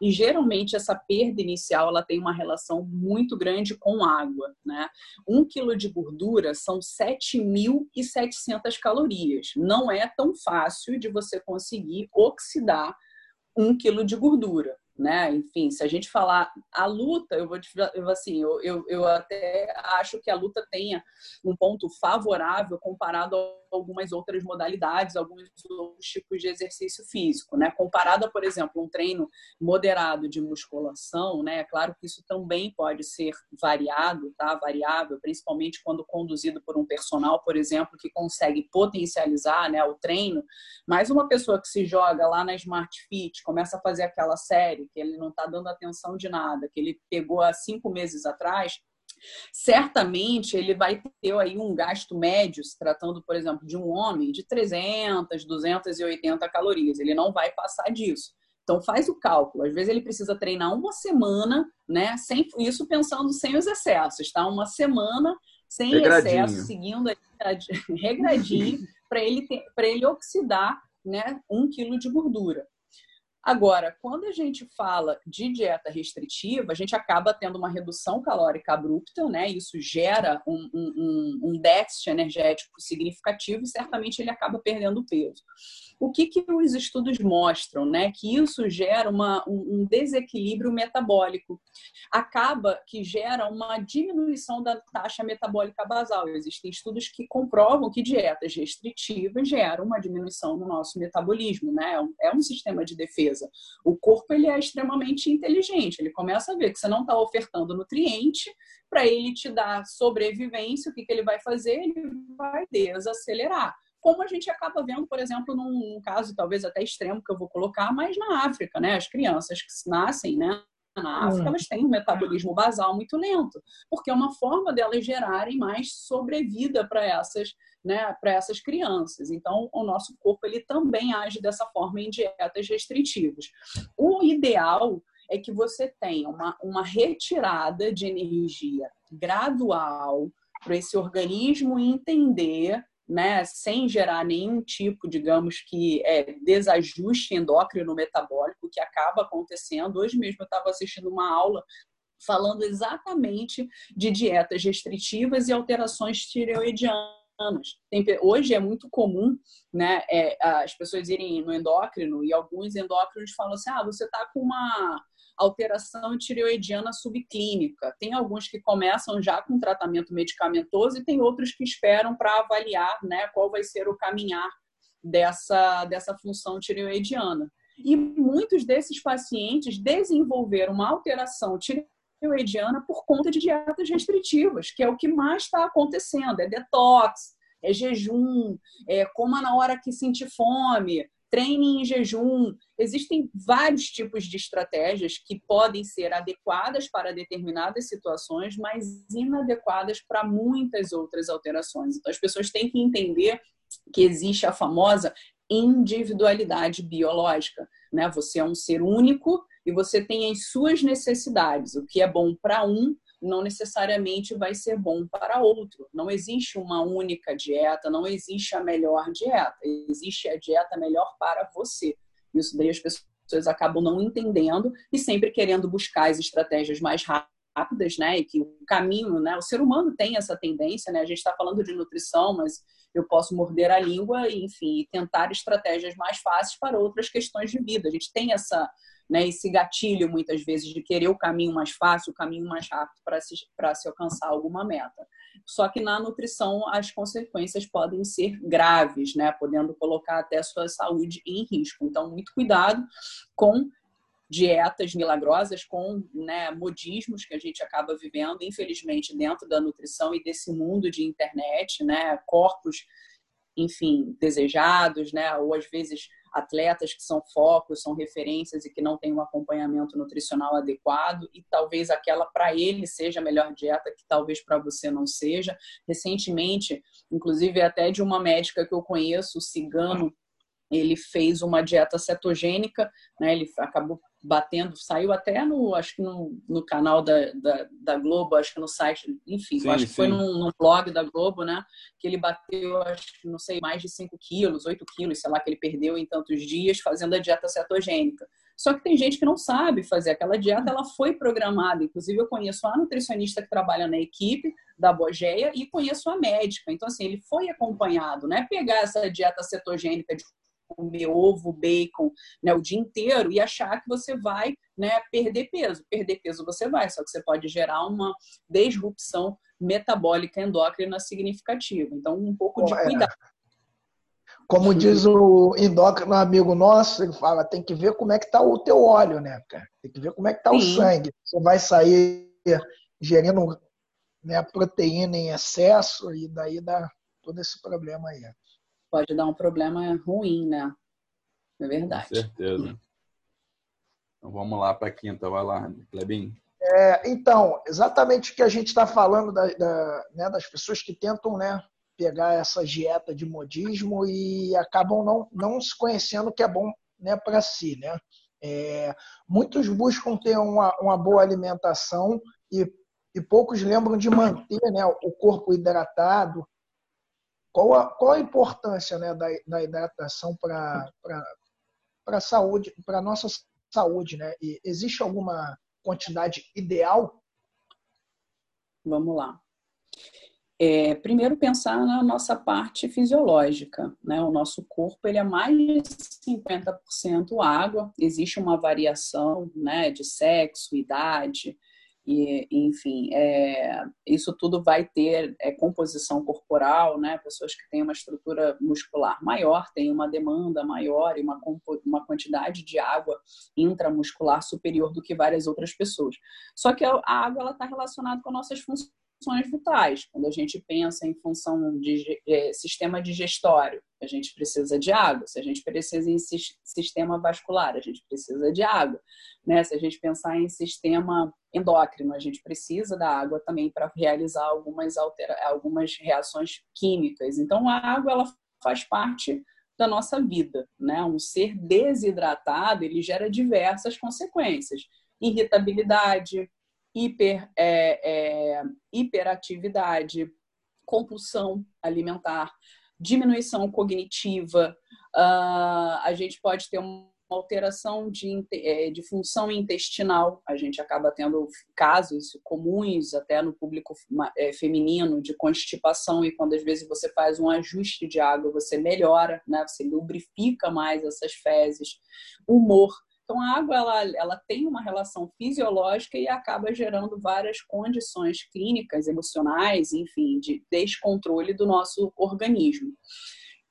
e geralmente essa perda inicial ela tem uma relação muito grande com água, né? Um quilo de gordura são 7.700 calorias. Não é tão fácil de você conseguir oxidar um quilo de gordura né? Enfim, se a gente falar a luta, eu vou eu, assim, eu, eu, eu até acho que a luta tenha um ponto favorável comparado a algumas outras modalidades, alguns outros tipos de exercício físico, né? Comparado, por exemplo, um treino moderado de musculação, né? É claro que isso também pode ser variado, tá? Variável, principalmente quando conduzido por um personal, por exemplo, que consegue potencializar, né, o treino. Mas uma pessoa que se joga lá na Smart Fit, começa a fazer aquela série que ele não está dando atenção de nada, que ele pegou há cinco meses atrás, certamente ele vai ter aí um gasto médio, se tratando, por exemplo, de um homem, de 300, 280 calorias. Ele não vai passar disso. Então faz o cálculo. Às vezes ele precisa treinar uma semana, né? Sem isso pensando sem os excessos, tá? Uma semana sem regradinho. excesso, seguindo regradinho para ele para ele oxidar, né? Um quilo de gordura. Agora, quando a gente fala de dieta restritiva, a gente acaba tendo uma redução calórica abrupta, né? Isso gera um, um, um déficit energético significativo e certamente ele acaba perdendo peso. O que, que os estudos mostram, né? Que isso gera uma, um desequilíbrio metabólico. Acaba que gera uma diminuição da taxa metabólica basal. Existem estudos que comprovam que dietas restritivas geram uma diminuição no nosso metabolismo, né? É um é sistema de defesa defesa. O corpo ele é extremamente inteligente, ele começa a ver que você não está ofertando nutriente para ele te dar sobrevivência, o que, que ele vai fazer? Ele vai desacelerar. Como a gente acaba vendo, por exemplo, num caso talvez até extremo que eu vou colocar, mas na África, né? As crianças que nascem, né? Na África, elas têm um metabolismo basal muito lento, porque é uma forma delas gerarem mais sobrevida para essas, né, para essas crianças. Então, o nosso corpo ele também age dessa forma em dietas restritivas. O ideal é que você tenha uma, uma retirada de energia gradual para esse organismo entender né, sem gerar nenhum tipo, digamos que, é, desajuste endócrino metabólico que acaba acontecendo. Hoje mesmo eu estava assistindo uma aula falando exatamente de dietas restritivas e alterações tireoidianas. Hoje é muito comum né, é, as pessoas irem no endócrino e alguns endócrinos falam assim: ah, você está com uma alteração tireoidiana subclínica. Tem alguns que começam já com tratamento medicamentoso e tem outros que esperam para avaliar né, qual vai ser o caminhar dessa, dessa função tireoidiana. E muitos desses pacientes desenvolveram uma alteração tireoidiana por conta de dietas restritivas, que é o que mais está acontecendo. É detox, é jejum, é coma na hora que sentir fome, treine em jejum. Existem vários tipos de estratégias que podem ser adequadas para determinadas situações, mas inadequadas para muitas outras alterações. Então, as pessoas têm que entender que existe a famosa individualidade biológica. Né? Você é um ser único e você tem as suas necessidades. O que é bom para um não necessariamente vai ser bom para outro. Não existe uma única dieta, não existe a melhor dieta. Existe a dieta melhor para você. Isso daí as pessoas acabam não entendendo e sempre querendo buscar as estratégias mais rápidas, né? E que o caminho, né? O ser humano tem essa tendência, né? A gente está falando de nutrição, mas eu posso morder a língua e, enfim, tentar estratégias mais fáceis para outras questões de vida. A gente tem essa né, esse gatilho, muitas vezes, de querer o caminho mais fácil, o caminho mais rápido para se, se alcançar alguma meta. Só que na nutrição as consequências podem ser graves, né, podendo colocar até a sua saúde em risco. Então, muito cuidado com dietas milagrosas, com né, modismos que a gente acaba vivendo, infelizmente, dentro da nutrição e desse mundo de internet, né, corpos, enfim, desejados, né, ou às vezes atletas que são focos, são referências e que não têm um acompanhamento nutricional adequado e talvez aquela para ele seja a melhor dieta que talvez para você não seja. Recentemente, inclusive até de uma médica que eu conheço, o Cigano, ele fez uma dieta cetogênica, né? Ele acabou batendo, saiu até no, acho que no, no canal da, da, da, Globo, acho que no site, enfim, sim, acho que foi num, num, blog da Globo, né? Que ele bateu, acho que não sei, mais de 5 quilos, 8 quilos, sei lá, que ele perdeu em tantos dias fazendo a dieta cetogênica. Só que tem gente que não sabe fazer aquela dieta, ela foi programada. Inclusive, eu conheço a nutricionista que trabalha na equipe da Bogeia e conheço a médica. Então, assim, ele foi acompanhado, né? Pegar essa dieta cetogênica de comer ovo, bacon, né, o dia inteiro e achar que você vai, né, perder peso. Perder peso você vai, só que você pode gerar uma disrupção metabólica endócrina significativa. Então, um pouco de é. cuidado. Como diz o endócrino amigo nosso, ele fala, tem que ver como é que está o teu óleo, né, cara? Tem que ver como é que está o sangue. Você vai sair gerindo né, proteína em excesso e daí dá todo esse problema aí. Pode dar um problema ruim, né? É verdade. Com certeza. Então vamos lá para a quinta, vai lá, Clebin. É, então, exatamente o que a gente está falando da, da, né, das pessoas que tentam né, pegar essa dieta de modismo e acabam não, não se conhecendo o que é bom né, para si. Né? É, muitos buscam ter uma, uma boa alimentação e, e poucos lembram de manter né, o corpo hidratado. Qual a, qual a importância né, da, da hidratação para a saúde, para a nossa saúde? Né? E existe alguma quantidade ideal? Vamos lá. É, primeiro pensar na nossa parte fisiológica, né? O nosso corpo ele é mais de 50% água. Existe uma variação, né, de sexo, idade, e, enfim, é, isso tudo vai ter é, composição corporal, né? Pessoas que têm uma estrutura muscular maior têm uma demanda maior e uma, uma quantidade de água intramuscular superior do que várias outras pessoas. Só que a água está relacionada com nossas funções funções vitais. Quando a gente pensa em função de é, sistema digestório, a gente precisa de água. Se a gente precisa em sistema vascular, a gente precisa de água. Né? Se a gente pensar em sistema endócrino, a gente precisa da água também para realizar algumas, altera algumas reações químicas. Então, a água ela faz parte da nossa vida, né? Um ser desidratado ele gera diversas consequências: irritabilidade, hiper, é, é, hiperatividade, compulsão alimentar, diminuição cognitiva, uh, a gente pode ter uma alteração de, é, de função intestinal, a gente acaba tendo casos comuns até no público é, feminino de constipação e quando às vezes você faz um ajuste de água, você melhora, né? você lubrifica mais essas fezes, humor, então, a água ela, ela tem uma relação fisiológica e acaba gerando várias condições clínicas, emocionais, enfim, de descontrole do nosso organismo.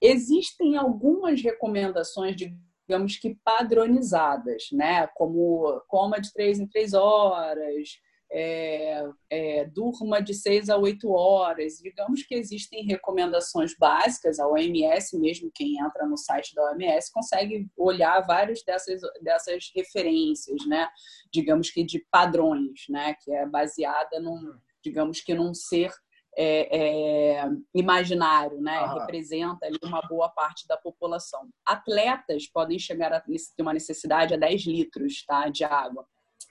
Existem algumas recomendações, digamos que padronizadas, né? Como coma de três em três horas, é, é, durma de 6 a 8 horas. Digamos que existem recomendações básicas, a OMS, mesmo quem entra no site da OMS, consegue olhar várias dessas, dessas referências, né? digamos que de padrões, né? que é baseada num, digamos que num ser é, é, imaginário, né? representa ali uma boa parte da população. Atletas podem chegar a ter uma necessidade a 10 litros tá, de água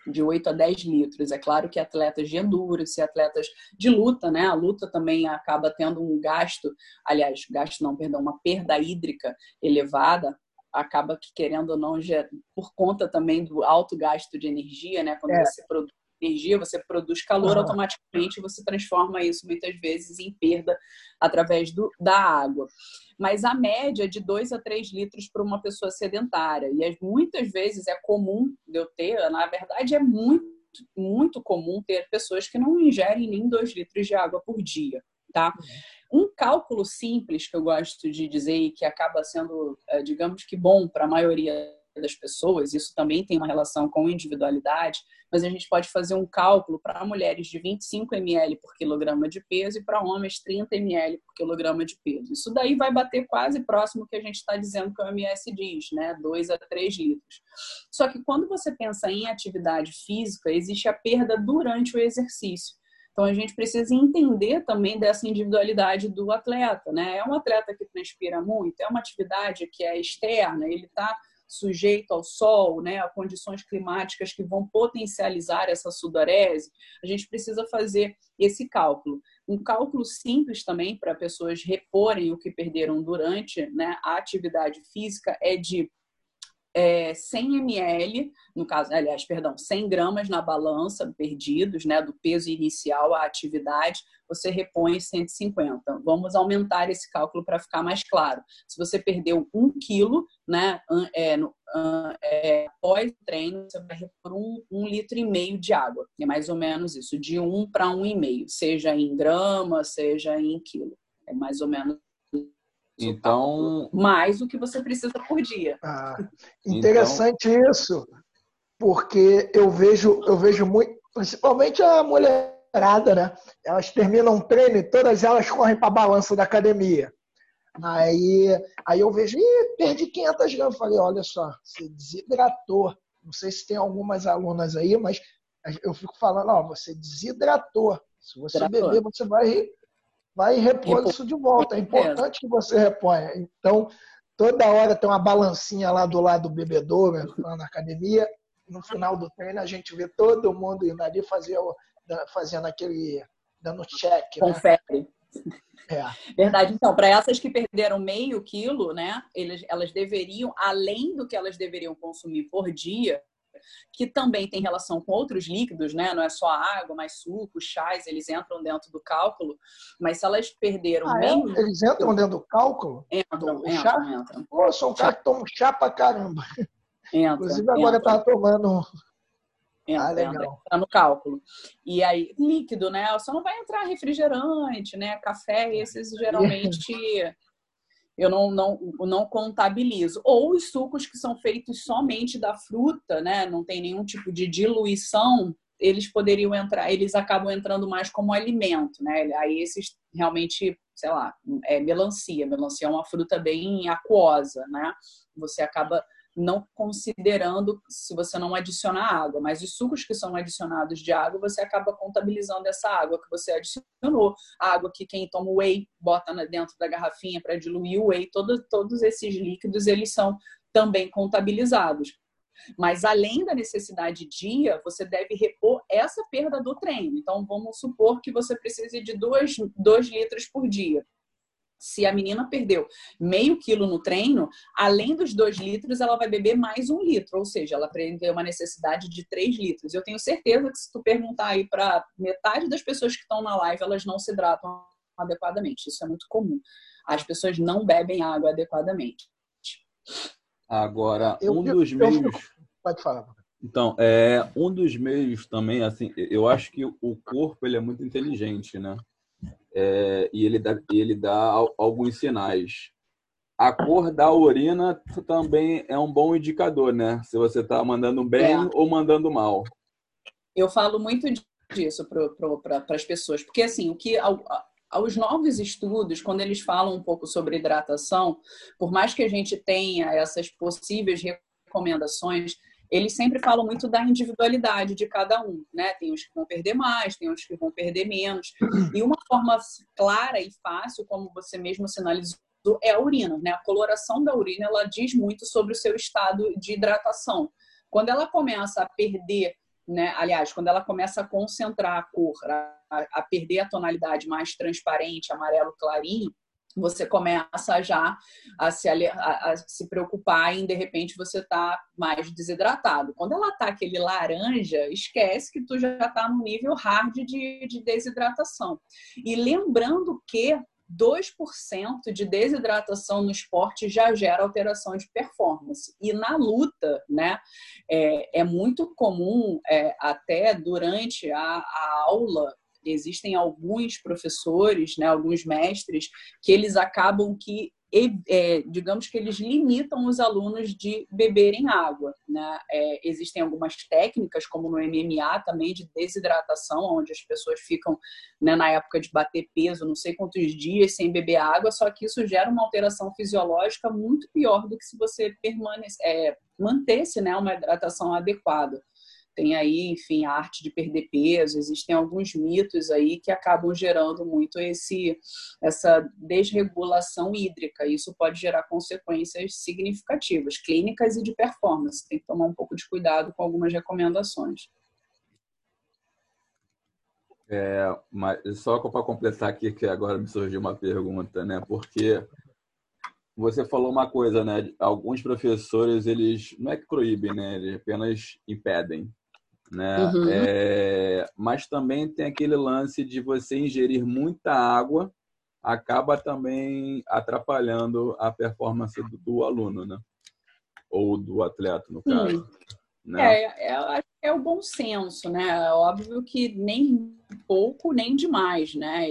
de 8 a 10 litros. É claro que atletas de endurance, atletas de luta, né? A luta também acaba tendo um gasto, aliás, gasto não, perdão, uma perda hídrica elevada, acaba que querendo ou não, por conta também do alto gasto de energia, né? Quando é. você produz energia, você produz calor uhum. automaticamente, você transforma isso muitas vezes em perda através do, da água. Mas a média é de 2 a 3 litros para uma pessoa sedentária. E muitas vezes é comum de eu ter, na verdade, é muito, muito comum ter pessoas que não ingerem nem 2 litros de água por dia. Tá? Um cálculo simples que eu gosto de dizer e que acaba sendo, eh, digamos que bom para a maioria das pessoas, isso também tem uma relação com individualidade, mas a gente pode fazer um cálculo para mulheres de 25 ml por quilograma de peso e para homens 30 ml por quilograma de peso. Isso daí vai bater quase próximo que a gente está dizendo que o OMS diz, né? 2 a 3 litros. Só que quando você pensa em atividade física, existe a perda durante o exercício. Então a gente precisa entender também dessa individualidade do atleta, né? É um atleta que transpira muito, é uma atividade que é externa, ele está sujeito ao sol, né, a condições climáticas que vão potencializar essa sudorese, a gente precisa fazer esse cálculo. Um cálculo simples também para pessoas reporem o que perderam durante né, a atividade física é de é, 100 ml, no caso, aliás, perdão, 100 gramas na balança perdidos, né, do peso inicial à atividade, você repõe 150. Vamos aumentar esse cálculo para ficar mais claro. Se você perdeu um quilo, né, é, é, após o treino, você vai repor um, um, litro e meio de água. É mais ou menos isso, de um para um e meio, seja em grama, seja em quilo. É mais ou menos então. Mais do que você precisa por dia. Ah, interessante então... isso, porque eu vejo, eu vejo muito, principalmente a mulherada, né? Elas terminam um treino e todas elas correm para a balança da academia. Aí, aí eu vejo, Ih, perdi 500 gramas. Falei, olha só, você desidratou. Não sei se tem algumas alunas aí, mas eu fico falando, ó, você desidratou. Se você Hidratou. beber, você vai vai repor isso de volta. É importante que você reponha. Então, toda hora tem uma balancinha lá do lado do bebedouro, lá na academia. No final do treino, a gente vê todo mundo indo ali fazer, fazendo aquele. dando check. Né? Confere. Né? É. Verdade. Então, para essas que perderam meio quilo, né, eles, elas deveriam, além do que elas deveriam consumir por dia, que também tem relação com outros líquidos, né? Não é só água, mas suco, chás, eles entram dentro do cálculo. Mas se elas perderam ah, é? meio... é? Eles entram dentro do cálculo? Entram, entram, chá? entram. Pô, sou um cara que toma chá pra caramba. Entra, Inclusive agora entra. eu tava tomando... Entra, ah, legal. entra no cálculo. E aí, líquido, né? Só não vai entrar refrigerante, né? Café, esses geralmente <laughs> eu não, não, não contabilizo. Ou os sucos que são feitos somente da fruta, né? Não tem nenhum tipo de diluição, eles poderiam entrar, eles acabam entrando mais como alimento, né? Aí esses realmente, sei lá, é melancia. Melancia é uma fruta bem aquosa, né? Você acaba não considerando se você não adicionar água, mas os sucos que são adicionados de água, você acaba contabilizando essa água que você adicionou. A água que quem toma whey bota dentro da garrafinha para diluir o whey, todo, todos esses líquidos eles são também contabilizados. Mas além da necessidade dia, você deve repor essa perda do treino. Então, vamos supor que você precise de 2 litros por dia se a menina perdeu meio quilo no treino, além dos dois litros, ela vai beber mais um litro, ou seja, ela tem uma necessidade de três litros. Eu tenho certeza que se tu perguntar aí para metade das pessoas que estão na live, elas não se hidratam adequadamente. Isso é muito comum. As pessoas não bebem água adequadamente. Agora, um dos meios. Pode falar. Então, é, um dos meios também, assim, eu acho que o corpo ele é muito inteligente, né? É, e ele dá, ele dá alguns sinais. A cor da urina também é um bom indicador, né? Se você está mandando bem é. ou mandando mal. Eu falo muito disso para as pessoas, porque assim, o que aos novos estudos, quando eles falam um pouco sobre hidratação, por mais que a gente tenha essas possíveis recomendações, eles sempre falam muito da individualidade de cada um, né? Tem os que vão perder mais, tem os que vão perder menos. <clears throat> E uma forma clara e fácil, como você mesmo sinalizou, é a urina, né? A coloração da urina, ela diz muito sobre o seu estado de hidratação. Quando ela começa a perder, né? Aliás, quando ela começa a concentrar a cor, a, a perder a tonalidade mais transparente, amarelo clarinho, você começa já a se, a, a se preocupar em de repente você tá mais desidratado. Quando ela tá aquele laranja, esquece que tu já tá no nível hard de, de desidratação. E lembrando que 2% de desidratação no esporte já gera alteração de performance. E na luta, né, é, é muito comum, é, até durante a, a aula, existem alguns professores, né, alguns mestres, que eles acabam que é, digamos que eles limitam os alunos de beberem água. Né? É, existem algumas técnicas, como no MMA também, de desidratação, onde as pessoas ficam, né, na época de bater peso, não sei quantos dias sem beber água, só que isso gera uma alteração fisiológica muito pior do que se você permanece, é, mantesse né, uma hidratação adequada tem aí, enfim, a arte de perder peso, existem alguns mitos aí que acabam gerando muito esse essa desregulação hídrica. Isso pode gerar consequências significativas, clínicas e de performance. Tem que tomar um pouco de cuidado com algumas recomendações. É, mas só para completar aqui, que agora me surgiu uma pergunta, né? Porque você falou uma coisa, né? Alguns professores, eles não é que proíbem, né? Eles apenas impedem, né? Uhum. É, mas também tem aquele lance de você ingerir muita água, acaba também atrapalhando a performance do, do aluno, né? Ou do atleta, no caso. Né? É, é, é o bom senso, né? É óbvio que nem pouco nem demais, né?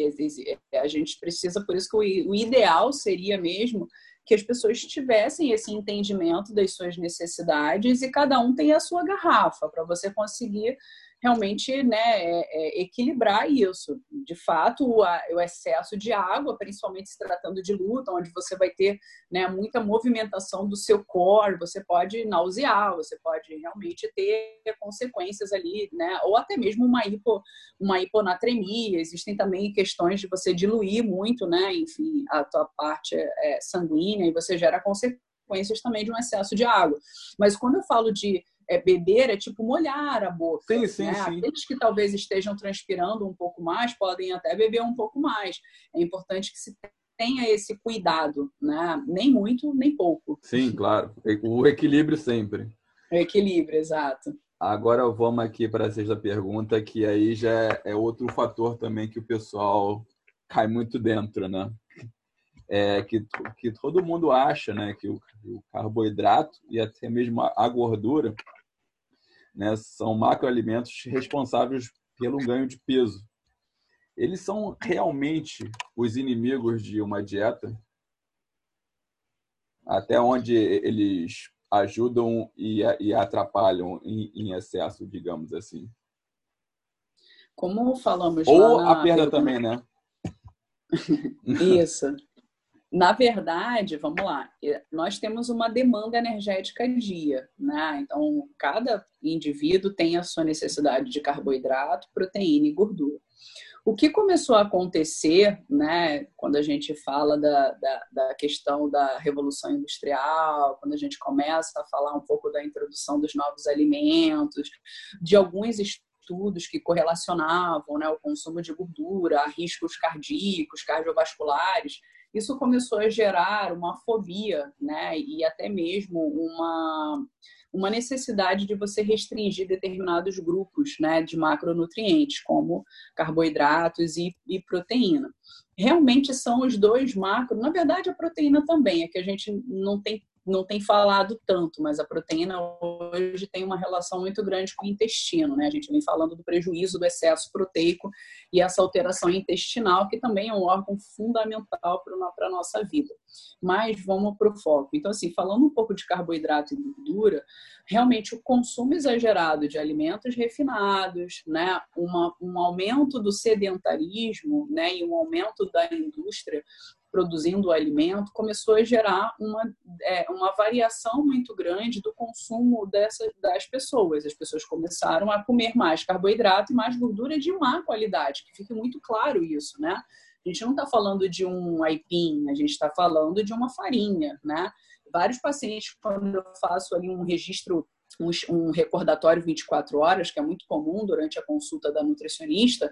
A gente precisa, por isso que o ideal seria mesmo que as pessoas tivessem esse entendimento das suas necessidades e cada um tem a sua garrafa para você conseguir realmente né, é, é, equilibrar isso. De fato, o, a, o, excesso de água, principalmente se tratando de luta, onde você vai ter né, muita movimentação do seu core, você pode nausear, você pode realmente ter consequências ali, né, ou até mesmo uma, hipo, uma hiponatremia. Existem também questões de você diluir muito, né, enfim, a tua parte é, sanguínea e você gera consequências também de um excesso de água. Mas quando eu falo de é, beber é tipo molhar a boca. Sim, sim, né? sim. Aqueles que talvez estejam transpirando um pouco mais podem até beber um pouco mais. É importante que se tenha esse cuidado, né? Nem muito, nem pouco. Sim, claro. O equilíbrio sempre. O equilíbrio, exato. Agora vamos aqui para a sexta pergunta, que aí já é outro fator também que o pessoal cai muito dentro, né? É que, que todo mundo acha né, que o, o carboidrato e até mesmo a, a gordura né, são macroalimentos responsáveis pelo ganho de peso. Eles são realmente os inimigos de uma dieta? Até onde eles ajudam e, e atrapalham em, em, excesso, digamos assim? Como falamos Ou a perda também, né? <laughs> Isso. Na verdade, vamos lá, nós temos uma demanda energética dia, né? Então, cada indivíduo tem a sua necessidade de carboidrato, proteína e gordura. O que começou a acontecer, né, quando a gente fala da, da, da, questão da revolução industrial, quando a gente começa a falar um pouco da introdução dos novos alimentos, de alguns estudos que correlacionavam né, o consumo de gordura a riscos cardíacos, cardiovasculares, isso começou a gerar uma fobia, né, e até mesmo uma, uma necessidade de você restringir determinados grupos, né, de macronutrientes, como carboidratos e, e proteína. Realmente são os dois macros, na verdade a proteína também, é que a gente não tem não tem falado tanto, mas a proteína hoje tem uma relação muito grande com o intestino, né? A gente vem falando do prejuízo do excesso proteico e essa alteração intestinal, que também é um órgão fundamental para a nossa vida. Mas vamos para o foco. Então, assim, falando um pouco de carboidrato e gordura, realmente o consumo exagerado de alimentos refinados, né? Uma, um aumento do sedentarismo, né? E um aumento da indústria produzindo o alimento, começou a gerar uma, é, uma variação muito grande do consumo dessa, das pessoas. As pessoas começaram a comer mais carboidrato e mais gordura de má qualidade, que fique muito claro isso, né? A gente não está falando de um aipim, a gente está falando de uma farinha, né? Vários pacientes, quando eu faço ali um registro um, recordatório 24 horas, que é muito comum durante a consulta da nutricionista,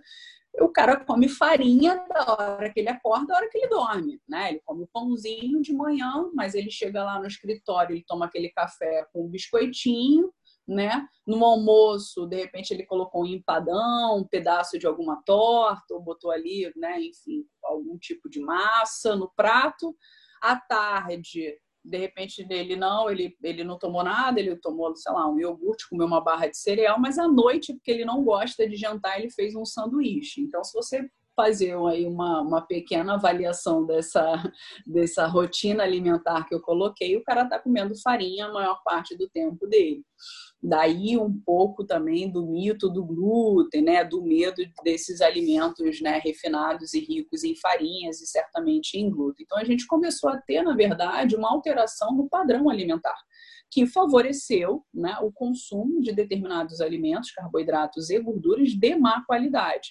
o cara come farinha da hora que ele acorda, da hora que ele dorme, né? Ele come o pãozinho de manhã, mas ele chega lá no escritório, ele toma aquele café com um biscoitinho, né? No almoço, de repente ele colocou um empadão, um pedaço de alguma torta, ou botou ali, né, enfim, algum tipo de massa no prato. À tarde, de repente ele não, ele, ele não tomou nada, ele tomou, sei lá, um iogurte, comeu uma barra de cereal, mas à noite, porque ele não gosta de jantar, ele fez um sanduíche. Então, se você fazer aí uma, uma pequena avaliação dessa, dessa rotina alimentar que eu coloquei, o cara está comendo farinha a maior parte do tempo dele. Daí um pouco também do mito do glúten, né, do medo desses alimentos né, refinados e ricos em farinhas e certamente em glúten. Então a gente começou a ter, na verdade, uma alteração no padrão alimentar que favoreceu né, o consumo de determinados alimentos, carboidratos e gorduras de má qualidade.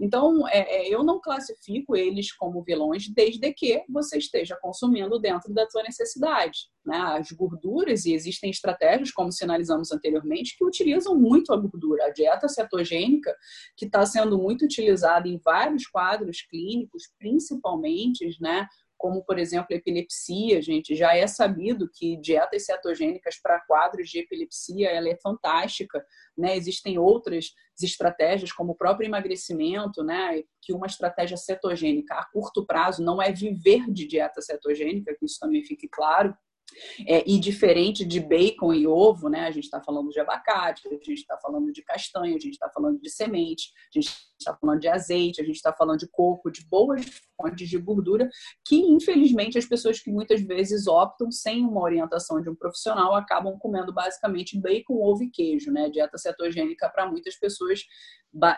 Então, é, é, eu não classifico eles como vilões desde que você esteja consumindo dentro da sua necessidade. Né? As gorduras, e existem estratégias, como sinalizamos anteriormente, que utilizam muito a gordura. A dieta cetogênica, que está sendo muito utilizada em vários quadros clínicos, principalmente, né? Como, por exemplo, epilepsia, gente, já é sabido que dietas cetogênicas para quadros de epilepsia ela é fantástica, né? Existem outras estratégias, como o próprio emagrecimento, né? Que uma estratégia cetogênica a curto prazo não é viver de dieta cetogênica, que isso também fique claro, é, e diferente de bacon e ovo, né? A gente está falando de abacate, a gente está falando de castanha, a gente está falando de semente, a gente está falando de azeite, a gente está falando de coco, de boas fontes de gordura, que infelizmente as pessoas que muitas vezes optam sem uma orientação de um profissional acabam comendo basicamente bacon, ovo e queijo, né? A dieta cetogênica para muitas pessoas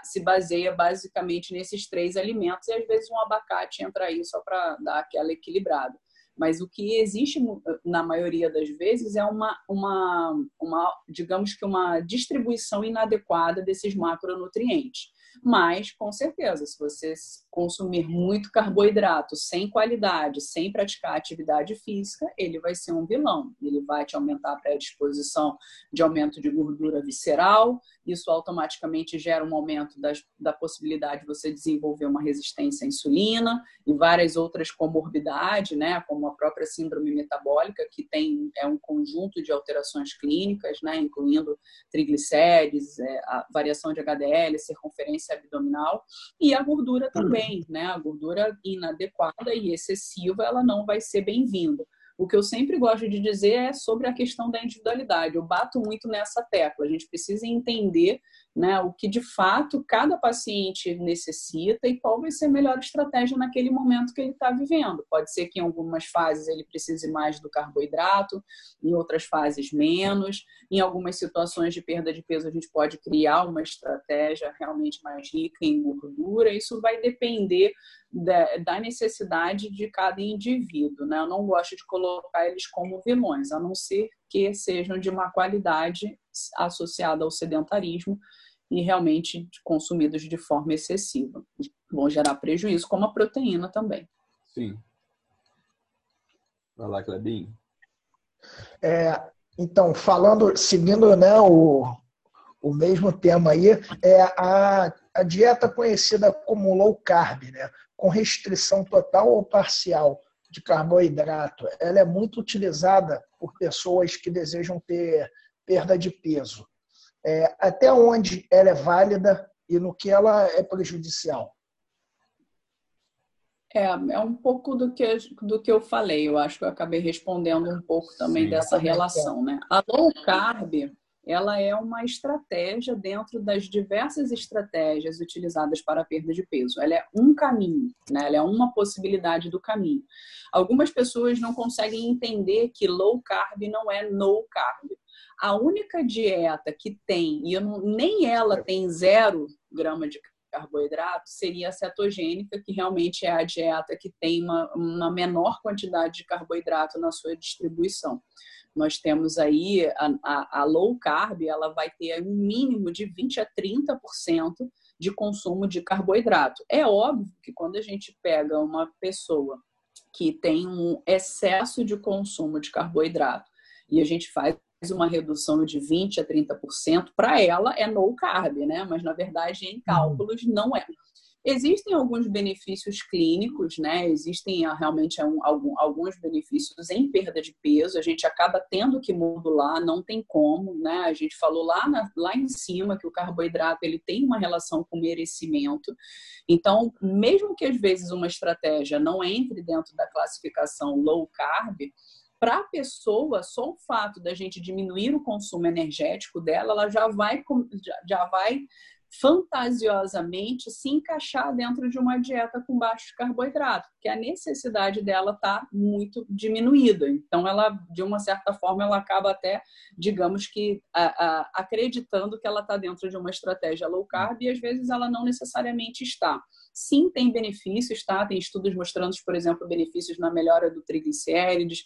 se baseia basicamente nesses três alimentos e às vezes um abacate entra aí só para dar aquela equilibrada. Mas o que existe na maioria das vezes é uma, uma, uma digamos que uma distribuição inadequada desses macronutrientes. Mas, com certeza, se você consumir muito carboidrato sem qualidade, sem praticar atividade física, ele vai ser um vilão. Ele vai te aumentar a predisposição de aumento de gordura visceral, isso automaticamente gera um aumento das, da possibilidade de você desenvolver uma resistência à insulina e várias outras comorbidades, né, como a própria síndrome metabólica, que tem é um conjunto de alterações clínicas, né, incluindo triglicérides, é, a variação de HDL, circunferência abdominal e a gordura também, né, a gordura inadequada e excessiva, ela não vai ser bem-vinda. O que eu sempre gosto de dizer é sobre a questão da individualidade. Eu bato muito nessa tecla. A gente precisa entender né, o que de fato cada paciente necessita e qual vai ser a melhor estratégia naquele momento que ele está vivendo. Pode ser que em algumas fases ele precise mais do carboidrato, em outras fases menos. Em algumas situações de perda de peso, a gente pode criar uma estratégia realmente mais rica em gordura. Isso vai depender da, necessidade de cada indivíduo. Né? Eu não gosto de colocar eles como vilões, a não ser que sejam de uma qualidade associada ao sedentarismo e realmente consumidos de forma excessiva. Vão gerar prejuízo, como a proteína também. Sim. Vai lá, Clebinho. É, então, falando, seguindo né, o, o mesmo tema aí, é a, a dieta conhecida como low carb, né? Com restrição total ou parcial de carboidrato, ela é muito utilizada por pessoas que desejam ter perda de peso. É, até onde ela é válida e no que ela é prejudicial? É, é um pouco do que, do que eu falei. Eu acho que eu acabei respondendo um pouco também Sim, dessa relação, né? A low carb, ela é uma estratégia dentro das diversas estratégias utilizadas para a perda de peso. Ela é um caminho, né? ela é uma possibilidade do caminho. Algumas pessoas não conseguem entender que low carb não é no carb. A única dieta que tem, e não, nem ela tem zero grama de carboidrato, seria a cetogênica, que realmente é a dieta que tem uma, uma menor quantidade de carboidrato na sua distribuição nós temos aí a, a, a, low carb, ela vai ter um mínimo de 20 a 30% de consumo de carboidrato. É óbvio que quando a gente pega uma pessoa que tem um excesso de consumo de carboidrato e a gente faz uma redução de 20 a 30%, para ela é no carb, né? Mas na verdade em cálculos não é. Existem alguns benefícios clínicos, né? Existem ah, realmente alguns benefícios em perda de peso. A gente acaba tendo que modular, não tem como, né? A gente falou lá, na, lá em cima que o carboidrato ele tem uma relação com merecimento. Então, mesmo que às vezes uma estratégia não entre dentro da classificação low carb, para a pessoa, só o fato da gente diminuir o consumo energético dela, ela já vai, já vai fantasiosamente se encaixar dentro de uma dieta com baixo carboidrato, porque a necessidade dela está muito diminuída. Então, ela, de uma certa forma, ela acaba até, digamos que, a, a, acreditando que ela está dentro de uma estratégia low carb e às vezes ela não necessariamente está. Sim, tem benefícios, tá? Tem estudos mostrando, por exemplo, benefícios na melhora do triglicérides,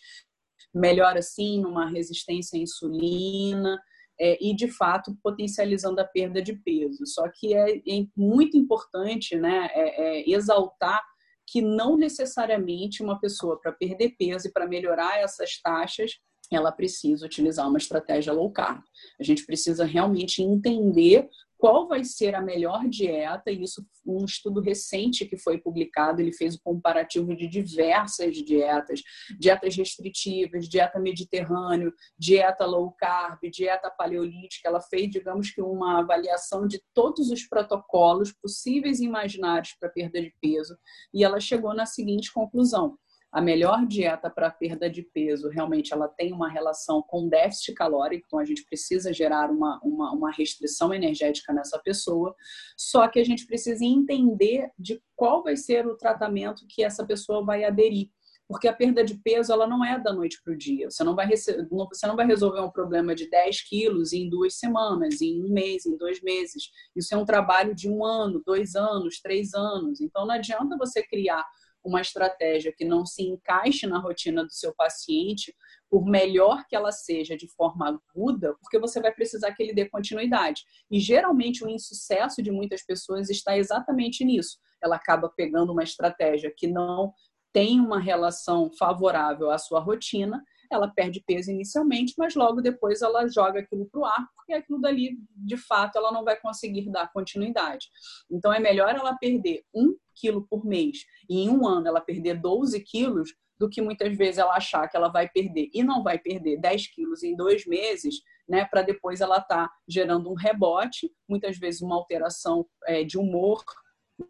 melhora sim numa resistência à insulina, é, e, de fato, potencializando a perda de peso. Só que é, é muito importante né, é, é exaltar que não necessariamente uma pessoa, para perder peso e para melhorar essas taxas, ela precisa utilizar uma estratégia low carb. A gente precisa realmente entender qual vai ser a melhor dieta, e isso um estudo recente que foi publicado, ele fez o um comparativo de diversas dietas, dietas restritivas, dieta mediterrâneo, dieta low carb, dieta paleolítica, ela fez, digamos que uma avaliação de todos os protocolos possíveis e imaginários para perda de peso, e ela chegou na seguinte conclusão: a melhor dieta para perda de peso realmente ela tem uma relação com déficit calórico, então a gente precisa gerar uma, uma, uma, restrição energética nessa pessoa, só que a gente precisa entender de qual vai ser o tratamento que essa pessoa vai aderir. Porque a perda de peso ela não é da noite para o dia. Você não, vai você não vai resolver um problema de 10 quilos em duas semanas, em um mês, em dois meses. Isso é um trabalho de um ano, dois anos, três anos. Então não adianta você criar uma estratégia que não se encaixe na rotina do seu paciente, por melhor que ela seja de forma aguda, porque você vai precisar que ele dê continuidade. E geralmente o insucesso de muitas pessoas está exatamente nisso. Ela acaba pegando uma estratégia que não tem uma relação favorável à sua rotina, ela perde peso inicialmente, mas logo depois ela joga aquilo para o ar, porque aquilo dali, de fato, ela não vai conseguir dar continuidade. Então é melhor ela perder um quilo por mês e em um ano ela perder 12 quilos do que muitas vezes ela achar que ela vai perder e não vai perder 10 quilos em dois meses, né, para depois ela estar tá gerando um rebote, muitas vezes uma alteração é, de humor,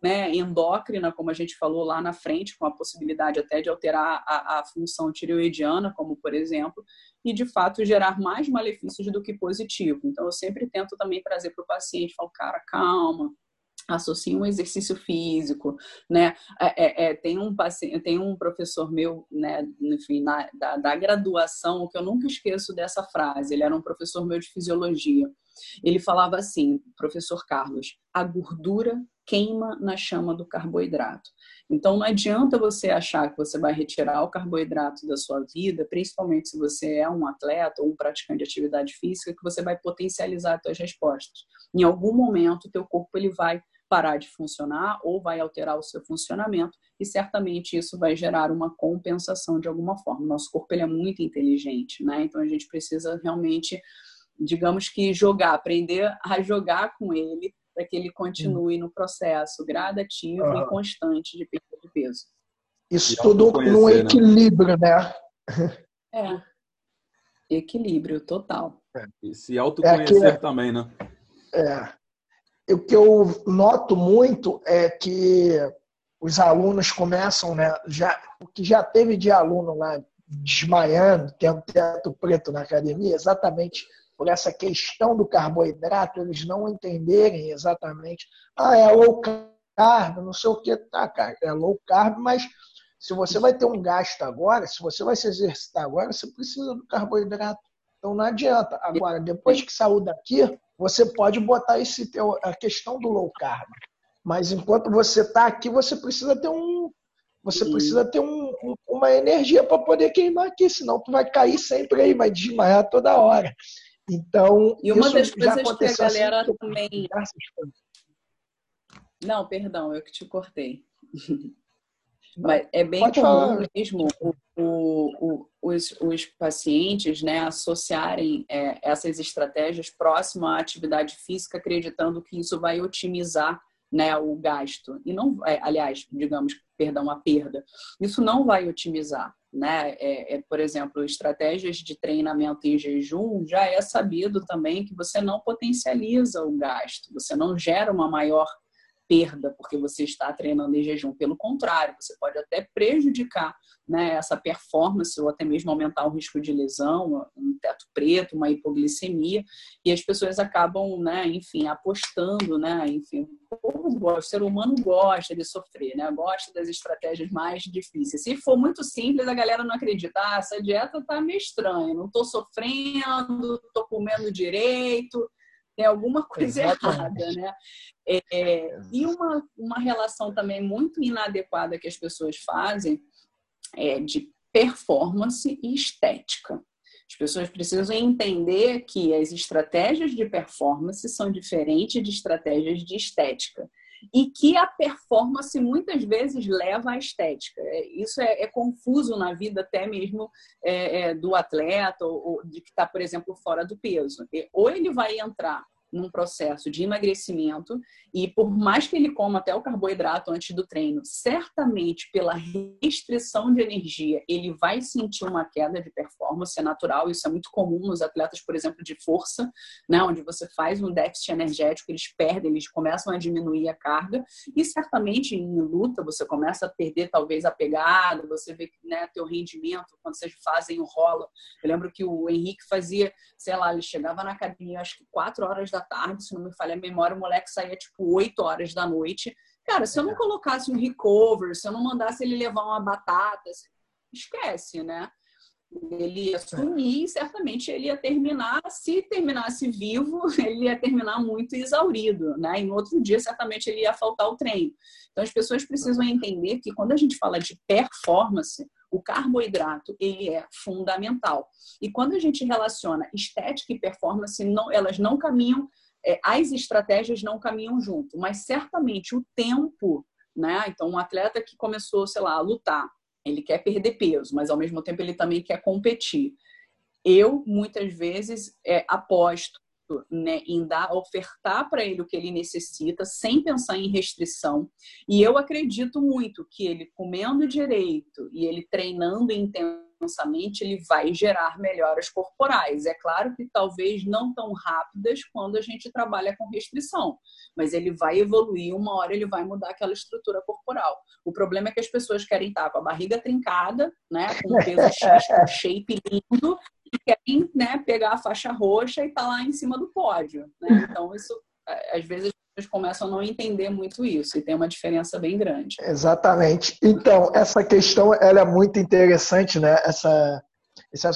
né, endócrina, como a gente falou lá na frente, com a possibilidade até de alterar a, a função tireoidiana, como por exemplo, e de fato gerar mais malefícios do que positivo. Então eu sempre tento também trazer para o paciente, falo, cara, calma, associa um exercício físico, né? É, é, é, tem um paciente, tem um professor meu, né? Enfim, na, da, da, graduação que eu nunca esqueço dessa frase. Ele era um professor meu de fisiologia. Ele falava assim, professor Carlos: a gordura queima na chama do carboidrato. Então não adianta você achar que você vai retirar o carboidrato da sua vida, principalmente se você é um atleta ou um praticante de atividade física, que você vai potencializar as suas respostas. Em algum momento, o teu corpo ele vai parar de funcionar ou vai alterar o seu funcionamento e certamente isso vai gerar uma compensação de alguma forma. Nosso corpo ele é muito inteligente, né? Então a gente precisa realmente, digamos que jogar, aprender a jogar com ele para que ele continue no processo gradativo uhum. e constante de perda de peso. Isso tudo num né? equilíbrio, né? É. Equilíbrio total. É. E se autoconhecer é que, também, né? É o que eu noto muito é que os alunos começam, né? Já, o que já teve de aluno lá desmaiando, tendo teto preto na academia, exatamente por essa questão do carboidrato, eles não entenderem exatamente, ah, é low carb, não sei o que, tá, cara, é low carb, mas se você vai ter um gasto agora, se você vai se exercitar agora, você precisa do carboidrato. Então não adianta. Agora, depois que saiu daqui, você pode botar esse a questão do low carb. Mas enquanto você está aqui, você precisa ter um você precisa ter um, uma energia para poder queimar aqui, senão tu vai cair sempre aí, vai desmaiar toda hora. Então, e uma das coisas que a galera assim, também. Não, perdão, eu que te cortei. <laughs> Mas é bem Pode comum falar. mesmo o, o, os, os, pacientes né, associarem é, essas estratégias próximo à atividade física, acreditando que isso vai otimizar né, o gasto. E não, é, aliás, digamos, perdão, a perda. Isso não vai otimizar. Né? É, é, por exemplo, estratégias de treinamento em jejum já é sabido também que você não potencializa o gasto, você não gera uma maior perda porque você está treinando em jejum. Pelo contrário, você pode até prejudicar né, essa performance ou até mesmo aumentar o risco de lesão, um teto preto, uma hipoglicemia, e as pessoas acabam, né, enfim, apostando, né, enfim, o ser humano gosta de sofrer, né, gosta das estratégias mais difíceis. Se for muito simples, a galera não acredita, ah, essa dieta tá meio estranha, não estou sofrendo, estou comendo direito, tem alguma coisa Exatamente. errada, né? É, e uma, uma relação também muito inadequada que as pessoas fazem é de performance e estética. As pessoas precisam entender que as estratégias de performance são diferentes de estratégias de estética. E que a performance muitas vezes leva à estética. É, isso é, é confuso na vida até mesmo é, é, do atleta ou, ou de que está, por exemplo, fora do peso. Ou ele vai entrar num processo de emagrecimento e por mais que ele coma até o carboidrato antes do treino, certamente pela restrição de energia, ele vai sentir uma queda de performance, é natural, isso é muito comum nos atletas, por exemplo, de força, né, onde você faz um déficit energético, eles perdem, eles começam a diminuir a carga e certamente em luta você começa a perder talvez a pegada, você vê né, teu rendimento quando vocês fazem o rola. Eu lembro que o Henrique fazia, sei lá, ele chegava na academia acho que quatro horas da da tarde, se não me falha a memória, o moleque saía tipo 8 horas da noite. Cara, se eu não colocasse um recover, se eu não mandasse ele levar uma batata, esquece, né? Ele ia sumir e certamente ele ia terminar, se terminasse vivo, <laughs> ele ia terminar muito exaurido, né? E no outro dia, certamente, ele ia faltar o treino. Então, as pessoas precisam entender que quando a gente fala de performance, o carboidrato ele é fundamental. E quando a gente relaciona estética e performance, não, elas não caminham, é, as estratégias não caminham junto, mas certamente o tempo, né? Então, um atleta que começou, sei lá, a lutar, ele quer perder peso, mas ao mesmo tempo ele também quer competir. Eu muitas vezes é, aposto né, em dar, ofertar para ele o que ele necessita, sem pensar em restrição. E eu acredito muito que ele comendo direito e ele treinando intensamente, ele vai gerar melhoras corporais. É claro que talvez não tão rápidas quando a gente trabalha com restrição, mas ele vai evoluir, uma hora ele vai mudar aquela estrutura corporal. O problema é que as pessoas querem estar com a barriga trincada, né, com peso <laughs> X, com shape lindo, querem né, pegar a faixa roxa e estar tá lá em cima do pódio. Né? Então, isso, às vezes, as pessoas começam a não entender muito isso e tem uma diferença bem grande. Exatamente. Então, essa questão ela é muito interessante, né? Essa, essa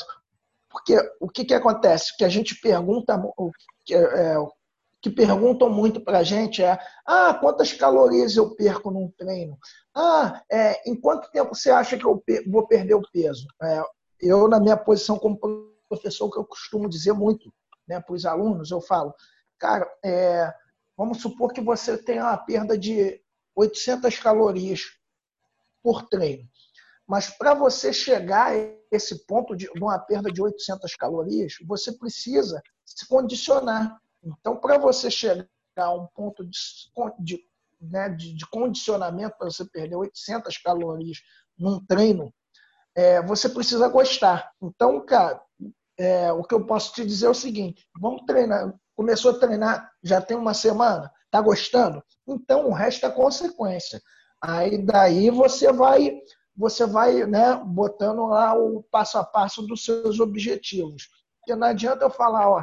porque o que, que acontece? O que a gente pergunta, o que, é, o que perguntam muito para a gente é: ah, quantas calorias eu perco num treino? Ah, é, em quanto tempo você acha que eu vou perder o peso? É, eu, na minha posição como professor, que eu costumo dizer muito né, para os alunos, eu falo, cara, é, vamos supor que você tenha uma perda de 800 calorias por treino. Mas para você chegar a esse ponto de uma perda de 800 calorias, você precisa se condicionar. Então, para você chegar a um ponto de, de, né, de, de condicionamento para você perder 800 calorias num treino, é, você precisa gostar. Então, cara, é, o que eu posso te dizer é o seguinte: vamos treinar. Começou a treinar, já tem uma semana, tá gostando? Então o resto é consequência. Aí daí você vai, você vai, né, botando lá o passo a passo dos seus objetivos. Porque não adianta eu falar, ó,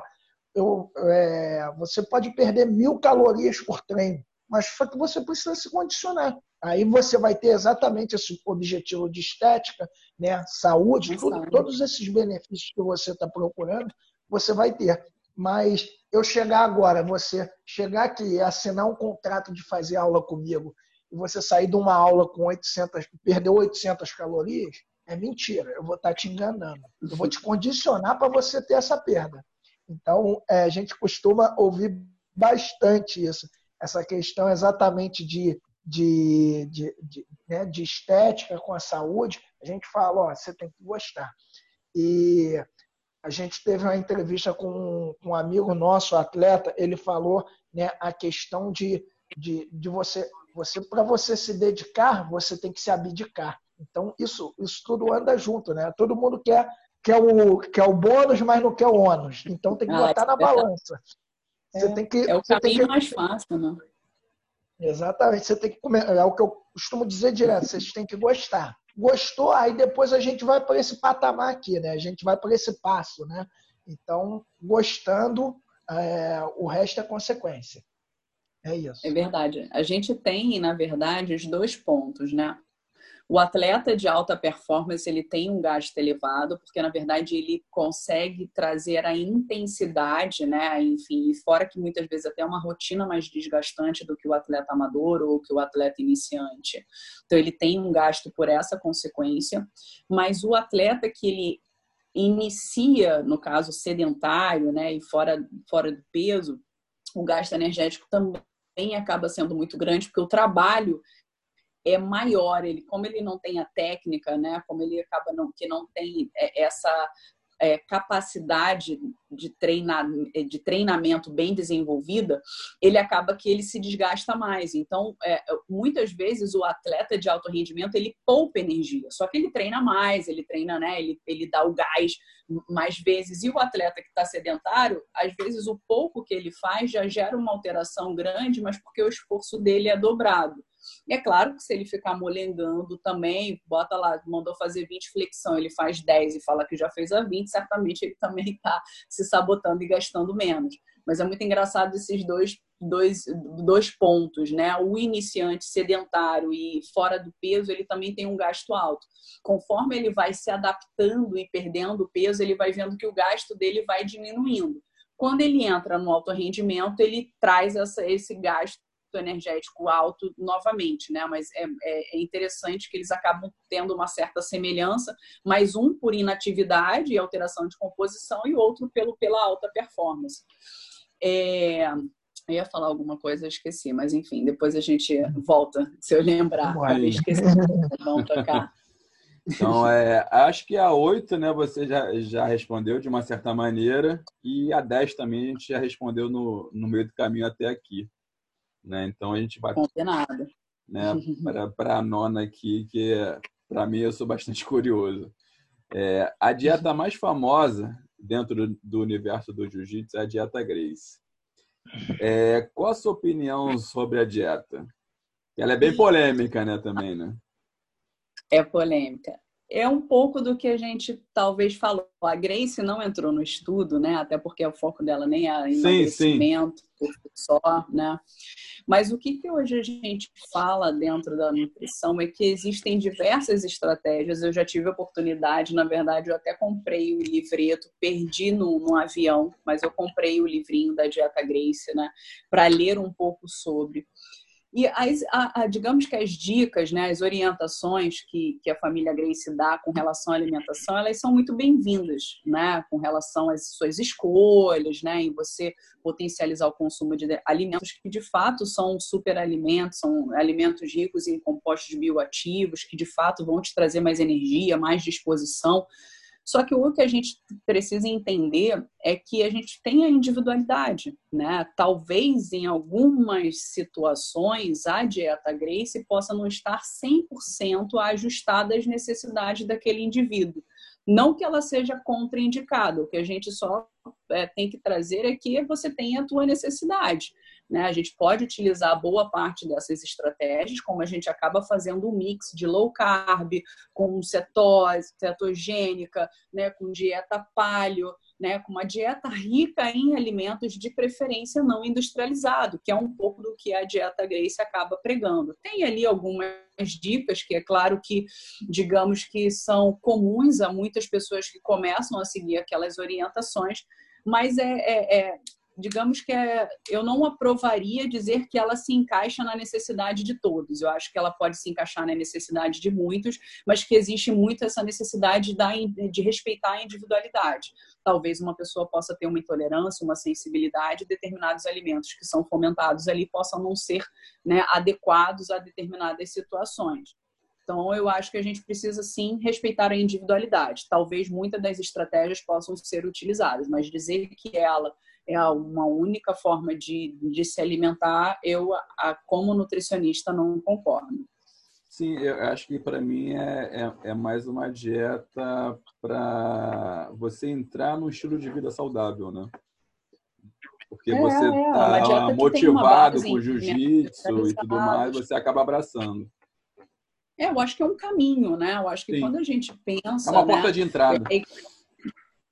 eu, é, você pode perder mil calorias por treino, mas só que você precisa se condicionar. Aí você vai ter exatamente esse objetivo de estética, né, saúde, tudo, todos esses benefícios que você está procurando, você vai ter. Mas eu chegar agora, você chegar aqui e assinar um contrato de fazer aula comigo e você sair de uma aula com 800, perder 800 calorias, é mentira. Eu vou estar tá te enganando. Eu vou te condicionar para você ter essa perda. Então, é, a gente costuma ouvir bastante isso. Essa questão exatamente de de, de, de, né, de estética com a saúde, a gente fala, ó, você tem que gostar. E a gente teve uma entrevista com um amigo nosso, atleta, ele falou né, a questão de, de, de você, você para você se dedicar, você tem que se abdicar. Então, isso, isso tudo anda junto, né? Todo mundo quer, quer, o, quer o bônus, mas não quer o ônus. Então, tem que ah, botar na é balança. Você é, tem que, é o caminho que... mais fácil, né? Exatamente. Você tem que comer. É o que eu costumo dizer direto. Vocês têm que gostar. Gostou, aí depois a gente vai para esse patamar aqui, né? A gente vai para esse passo, né? Então, gostando, é, o resto é consequência. É isso. É verdade. A gente tem, na verdade, os dois pontos, né? O atleta de alta performance ele tem um gasto elevado, porque na verdade ele consegue trazer a intensidade, né? Enfim, fora que muitas vezes até é uma rotina mais desgastante do que o atleta amador ou que o atleta iniciante. Então ele tem um gasto por essa consequência, mas o atleta que ele inicia, no caso sedentário, né, e fora fora do peso, o gasto energético também acaba sendo muito grande, porque o trabalho é maior, ele como ele não tem a técnica, né, como ele acaba não que não tem é, essa é, capacidade de, treinar, de treinamento bem desenvolvida, ele acaba que ele se desgasta mais. Então, é, muitas vezes o atleta de alto rendimento ele poupa energia, só que ele treina mais, ele treina, né? Ele, ele dá o gás mais vezes. E o atleta que está sedentário, às vezes o pouco que ele faz já gera uma alteração grande, mas porque o esforço dele é dobrado. E é claro que se ele ficar molengando também, bota lá, mandou fazer 20 flexão, ele faz 10 e fala que já fez a 20, certamente ele também está <laughs> se sabotando e gastando menos. Mas é muito engraçado esses dois, dois, dois pontos, né? O iniciante sedentário e fora do peso, ele também tem um gasto alto. Conforme ele vai se adaptando e perdendo peso, ele vai vendo que o gasto dele vai diminuindo. Quando ele entra no alto rendimento, ele traz essa, esse gasto energético alto novamente, né? Mas é, é, é, interessante que eles acabam tendo uma certa semelhança, mas um por inatividade e alteração de composição e outro pelo, pela alta performance. É, eu ia falar alguma coisa, esqueci, mas enfim, depois a gente volta, se eu lembrar. Eu esqueci. Vamos tocar. Então, é, acho que a 8, né, você já, já respondeu de uma certa maneira, e a 10 também a gente já respondeu no, no meio do caminho até aqui. Né? Então a gente vai <laughs> né, para a nona aqui, que para mim eu sou bastante <laughs> curioso. É, a dieta mais famosa dentro do, do universo do jiu-jitsu é a dieta Grace. É, qual a sua opinião sobre a dieta? Ela é bem polêmica, né, também, né? É polêmica é um pouco do que a gente talvez falou. A Grace não entrou no estudo, né? Até porque o foco dela nem é emagrecimento só, né? Mas o que, que hoje a gente fala dentro da nutrição é que existem diversas estratégias. Eu já tive oportunidade, na verdade, eu até comprei o livreto, perdi no, no avião, mas eu comprei o livrinho da Dieta Grace, né? Para ler um pouco sobre. E as, a, a, digamos que as dicas, né, as orientações que, que a família Grace dá com relação à alimentação, elas são muito bem-vindas, né, com relação às suas escolhas, né, em você potencializar o consumo de alimentos que de fato são superalimentos, são alimentos ricos em compostos bioativos, que de fato vão te trazer mais energia, mais disposição. Só que o que a gente precisa entender é que a gente tem a individualidade, né? Talvez em algumas situações a dieta Grace possa não estar 100% ajustada às necessidades daquele indivíduo. Não que ela seja contraindicada, o que a gente só é, tem que trazer é que você tem a tua necessidade. Né? A gente pode utilizar boa parte dessas estratégias, como a gente acaba fazendo um mix de low carb, com cetose, cetogênica, né? com dieta paleo, né? com uma dieta rica em alimentos de preferência não industrializado, que é um pouco do que a dieta Grace acaba pregando. Tem ali algumas dicas que é claro que, digamos que são comuns a muitas pessoas que começam a seguir aquelas orientações, mas é, é, é digamos que é, eu não aprovaria dizer que ela se encaixa na necessidade de todos. Eu acho que ela pode se encaixar na necessidade de muitos, mas que existe muito essa necessidade da, de respeitar a individualidade. Talvez uma pessoa possa ter uma intolerância, uma sensibilidade, determinados alimentos que são fomentados ali possam não ser né, adequados a determinadas situações. Então, eu acho que a gente precisa sim respeitar a individualidade. Talvez muitas das estratégias possam ser utilizadas, mas dizer que ela é uma única forma de, de se alimentar, eu, a, como nutricionista, não concordo. Sim, eu acho que para mim é, é, é, mais uma dieta para você entrar no estilo de vida saudável, né? Porque é, você está é, motivado com jiu-jitsu e tudo mais, você acaba abraçando. É, eu acho que é um caminho, né? Eu acho que Sim. quando a gente pensa. É uma porta né, de entrada. É,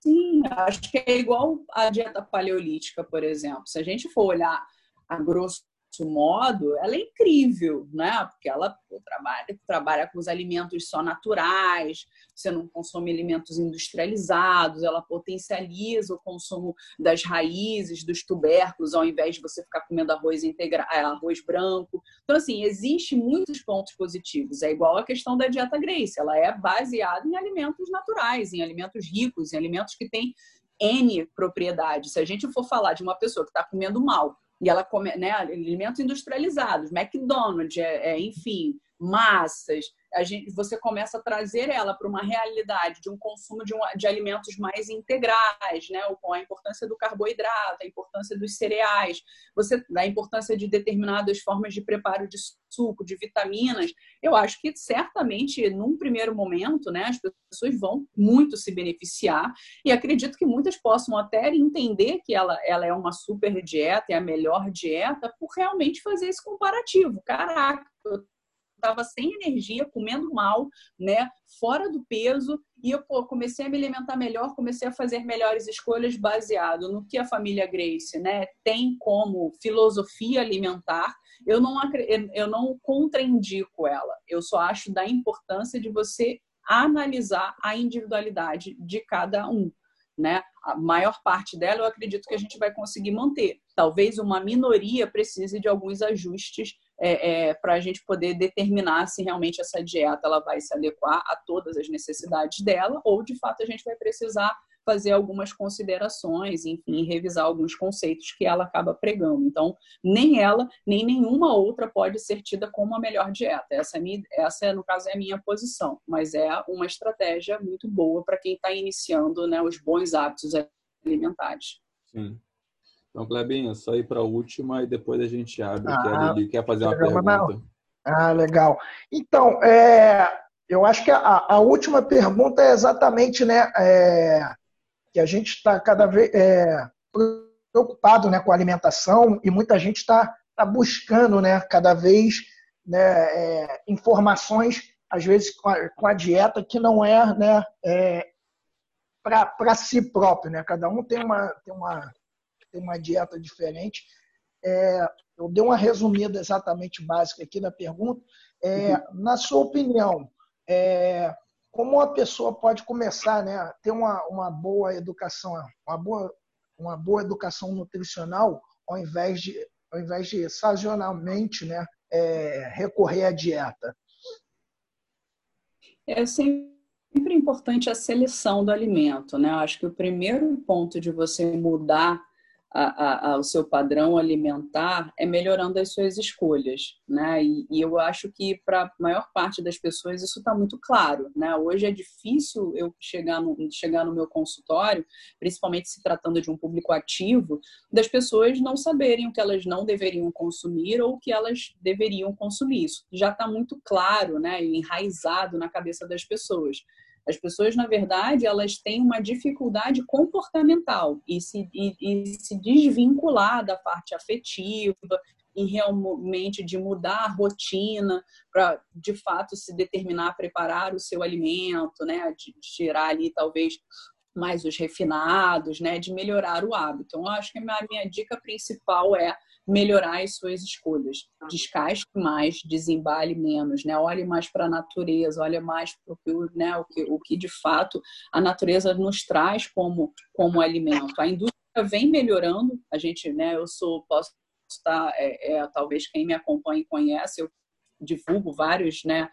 Sim, acho que é igual a dieta paleolítica, por exemplo. Se a gente for olhar a grosso modo, ela é incrível, né? Porque ela trabalha, trabalha com os alimentos só naturais, você não consome alimentos industrializados, ela potencializa o consumo das raízes, dos tubérculos, ao invés de você ficar comendo arroz integral, é, arroz branco. Então, assim, existe muitos pontos positivos. É igual a questão da dieta Grace, ela é baseada em alimentos naturais, em alimentos ricos, em alimentos que têm N propriedades. Se a gente for falar de uma pessoa que está comendo mal, e ela come, né, alimentos industrializados, McDonald's, é, é, enfim, massas, a gente, você começa a trazer ela para uma realidade de um consumo de, um, de alimentos mais integrais, né? com a importância do carboidrato, a importância dos cereais, você a importância de determinadas formas de preparo de suco, de vitaminas. Eu acho que certamente, num primeiro momento, né, as pessoas vão muito se beneficiar e acredito que muitas possam até entender que ela, ela é uma super dieta, é a melhor dieta, por realmente fazer esse comparativo. Caraca, eu estava sem energia, comendo mal, né? Fora do peso. E eu pô, comecei a me alimentar melhor, comecei a fazer melhores escolhas baseado no que a família Grace né, tem como filosofia alimentar. Eu não, eu não contraindico ela. Eu só acho da importância de você analisar a individualidade de cada um. Né? A maior parte dela eu acredito que a gente vai conseguir manter. Talvez uma minoria precise de alguns ajustes é, é, para a gente poder determinar se realmente essa dieta ela vai se adequar a todas as necessidades dela ou de fato a gente vai precisar fazer algumas considerações, enfim, revisar alguns conceitos que ela acaba pregando. Então, nem ela, nem nenhuma outra pode ser tida como a melhor dieta. Essa, é minha, essa no caso, é a minha posição, mas é uma estratégia muito boa para quem está iniciando né, os bons hábitos alimentares. Sim. Então, Clebinha, só ir para a última e depois a gente abre. Ah, que a Lili quer fazer uma pergunta. Não. Ah, legal. Então, é, eu acho que a, a, última pergunta é exatamente, né, é, que a gente está cada vez é, preocupado, né, com a alimentação e muita gente está tá buscando, né, cada vez, né, é, informações, às vezes com a, com a, dieta que não é, né, é, para si próprio, né? Cada um tem uma, tem uma tem uma dieta diferente. É, eu dei uma resumida exatamente básica aqui na pergunta. É, uhum. Na sua opinião, é, como a pessoa pode começar né, a ter uma, uma boa educação, uma boa, uma boa educação nutricional, ao invés de, ao invés de sazonalmente né, é, recorrer à dieta? É sempre importante a seleção do alimento. Né? Eu acho que o primeiro ponto de você mudar a, a, o seu padrão alimentar é melhorando as suas escolhas, né? E, e eu acho que para a maior parte das pessoas isso está muito claro, né? Hoje é difícil eu chegar no, chegar no meu consultório, principalmente se tratando de um público ativo, das pessoas não saberem o que elas não deveriam consumir ou o que elas deveriam consumir. Isso já está muito claro, né? Enraizado na cabeça das pessoas. As pessoas, na verdade, elas têm uma dificuldade comportamental e se, e, e se desvincular da parte afetiva e realmente de mudar a rotina para, de fato, se determinar a preparar o seu alimento, né? De, de tirar ali, talvez, mais os refinados, né? De melhorar o hábito. Então, eu acho que a minha, minha dica principal é melhorar as suas escolhas. Descasque mais, desembale menos, né? Olhe mais para a natureza, olhe mais para né, o, que, o que de fato a natureza nos traz como, como alimento. A indústria vem melhorando, a gente, né, eu sou, posso estar, é, é, talvez quem me acompanha conhece, eu divulgo vários, né,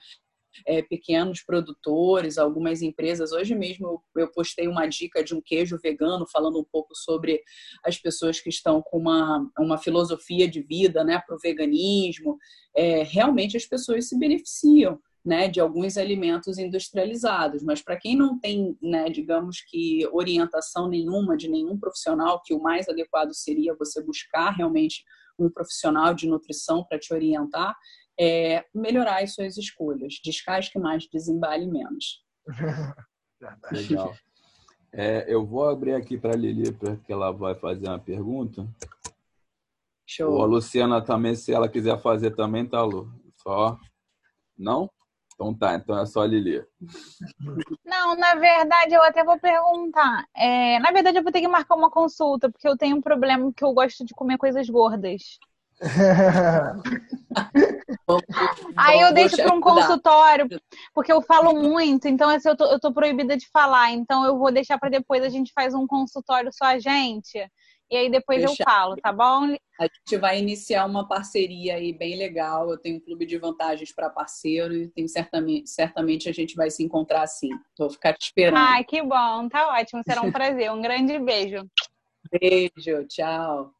é, pequenos produtores, algumas empresas. Hoje mesmo eu, eu, postei uma dica de um queijo vegano, falando um pouco sobre as pessoas que estão com uma, uma filosofia de vida né, para o veganismo. É, realmente as pessoas se beneficiam. Né, de alguns alimentos industrializados, mas para quem não tem, né, digamos que orientação nenhuma de nenhum profissional, que o mais adequado seria você buscar realmente um profissional de nutrição para te orientar, é melhorar as suas escolhas. Descasque mais, desembale menos. <laughs> Legal. É, eu vou abrir aqui para a Lili, porque ela vai fazer uma pergunta. Show. Ou a Luciana também, se ela quiser fazer também, tá, Lu? Só. Não? Então tá, então é só a Lili. Não, na verdade, eu até vou perguntar. É, na verdade, eu vou ter que marcar uma consulta, porque eu tenho um problema que eu gosto de comer coisas gordas. <laughs> Aí eu deixo para um consultório, porque eu falo muito, então assim, eu, tô, eu tô proibida de falar. Então eu vou deixar para depois a gente faz um consultório só a gente. E aí depois eu falo, tá bom? A gente vai iniciar uma parceria aí bem legal. Eu tenho um clube de vantagens para parceiro e tem certamente, certamente a gente vai se encontrar assim. Vou ficar te esperando. Ai, que bom, tá ótimo. Será um prazer. Um grande beijo. Beijo, tchau.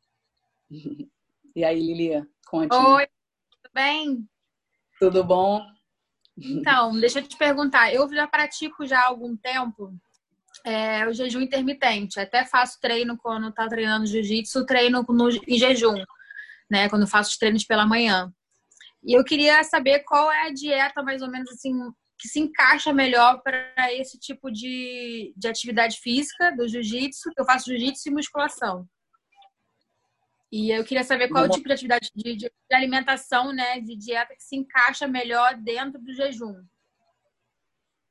<laughs> E aí, Lili, conte. Oi, bem? Tudo bom? Então, deixa eu te perguntar. Eu já pratico já há algum tempo é, o jejum intermitente. Até faço treino quando tá treinando jiu-jitsu, treino no, em jejum, né? Quando faço os treinos pela manhã. E eu queria saber qual é a dieta, mais ou menos assim, que se encaixa melhor para esse tipo de, de atividade física do jiu-jitsu, que eu faço jiu-jitsu e musculação. E eu queria saber qual é o tipo de atividade de, de, alimentação, né, de dieta que se encaixa melhor dentro do jejum.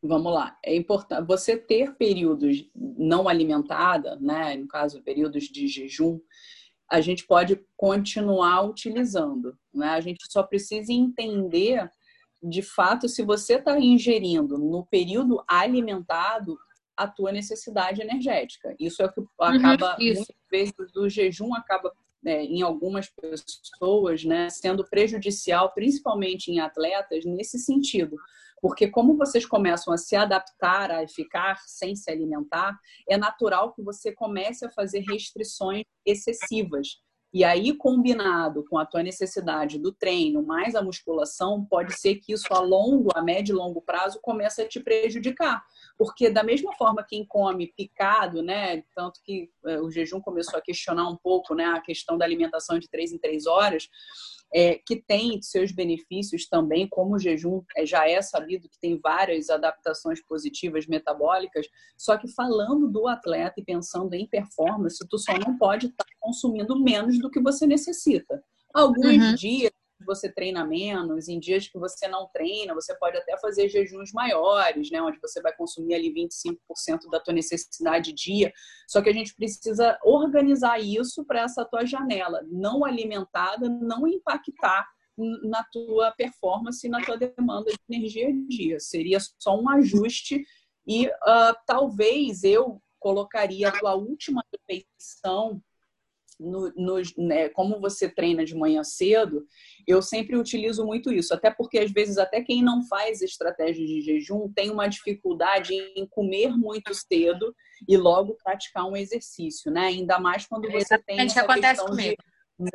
Vamos lá. É importante você ter períodos não alimentada, né, no caso, períodos de jejum, a gente pode continuar utilizando, né? A gente só precisa entender de fato se você está ingerindo no período alimentado a tua necessidade energética. Isso é o que uhum, acaba uhum, muitas vezes o jejum acaba é, em algumas pessoas, né, sendo prejudicial, principalmente em atletas, nesse sentido. Porque como vocês começam a se adaptar a ficar sem se alimentar, é natural que você comece a fazer restrições excessivas. E aí, combinado com a tua necessidade do treino, mais a musculação, pode ser que isso a longo, a médio e longo prazo, comece a te prejudicar. Porque da mesma forma quem come picado, né, tanto que é, o jejum começou a questionar um pouco, né, a questão da alimentação de três em três horas, é, que tem seus benefícios também, como o jejum é, já é sabido que tem várias adaptações positivas metabólicas, só que falando do atleta e pensando em performance, tu só não pode estar tá consumindo menos do que você necessita. Alguns uhum. dias você treina menos, em dias que você não treina, você pode até fazer jejuns maiores, né, onde você vai consumir ali 25% da tua necessidade dia. Só que a gente precisa organizar isso para essa tua janela não alimentada não impactar na tua performance, na tua demanda de energia dia. Seria só um ajuste e uh, talvez eu colocaria a tua última refeição no, no, né, como você treina de manhã cedo, eu sempre utilizo muito isso, até porque às vezes até quem não faz estratégia de jejum tem uma dificuldade em comer muito cedo e logo praticar um exercício, né? Ainda mais quando você tem essa acontece questão comigo. de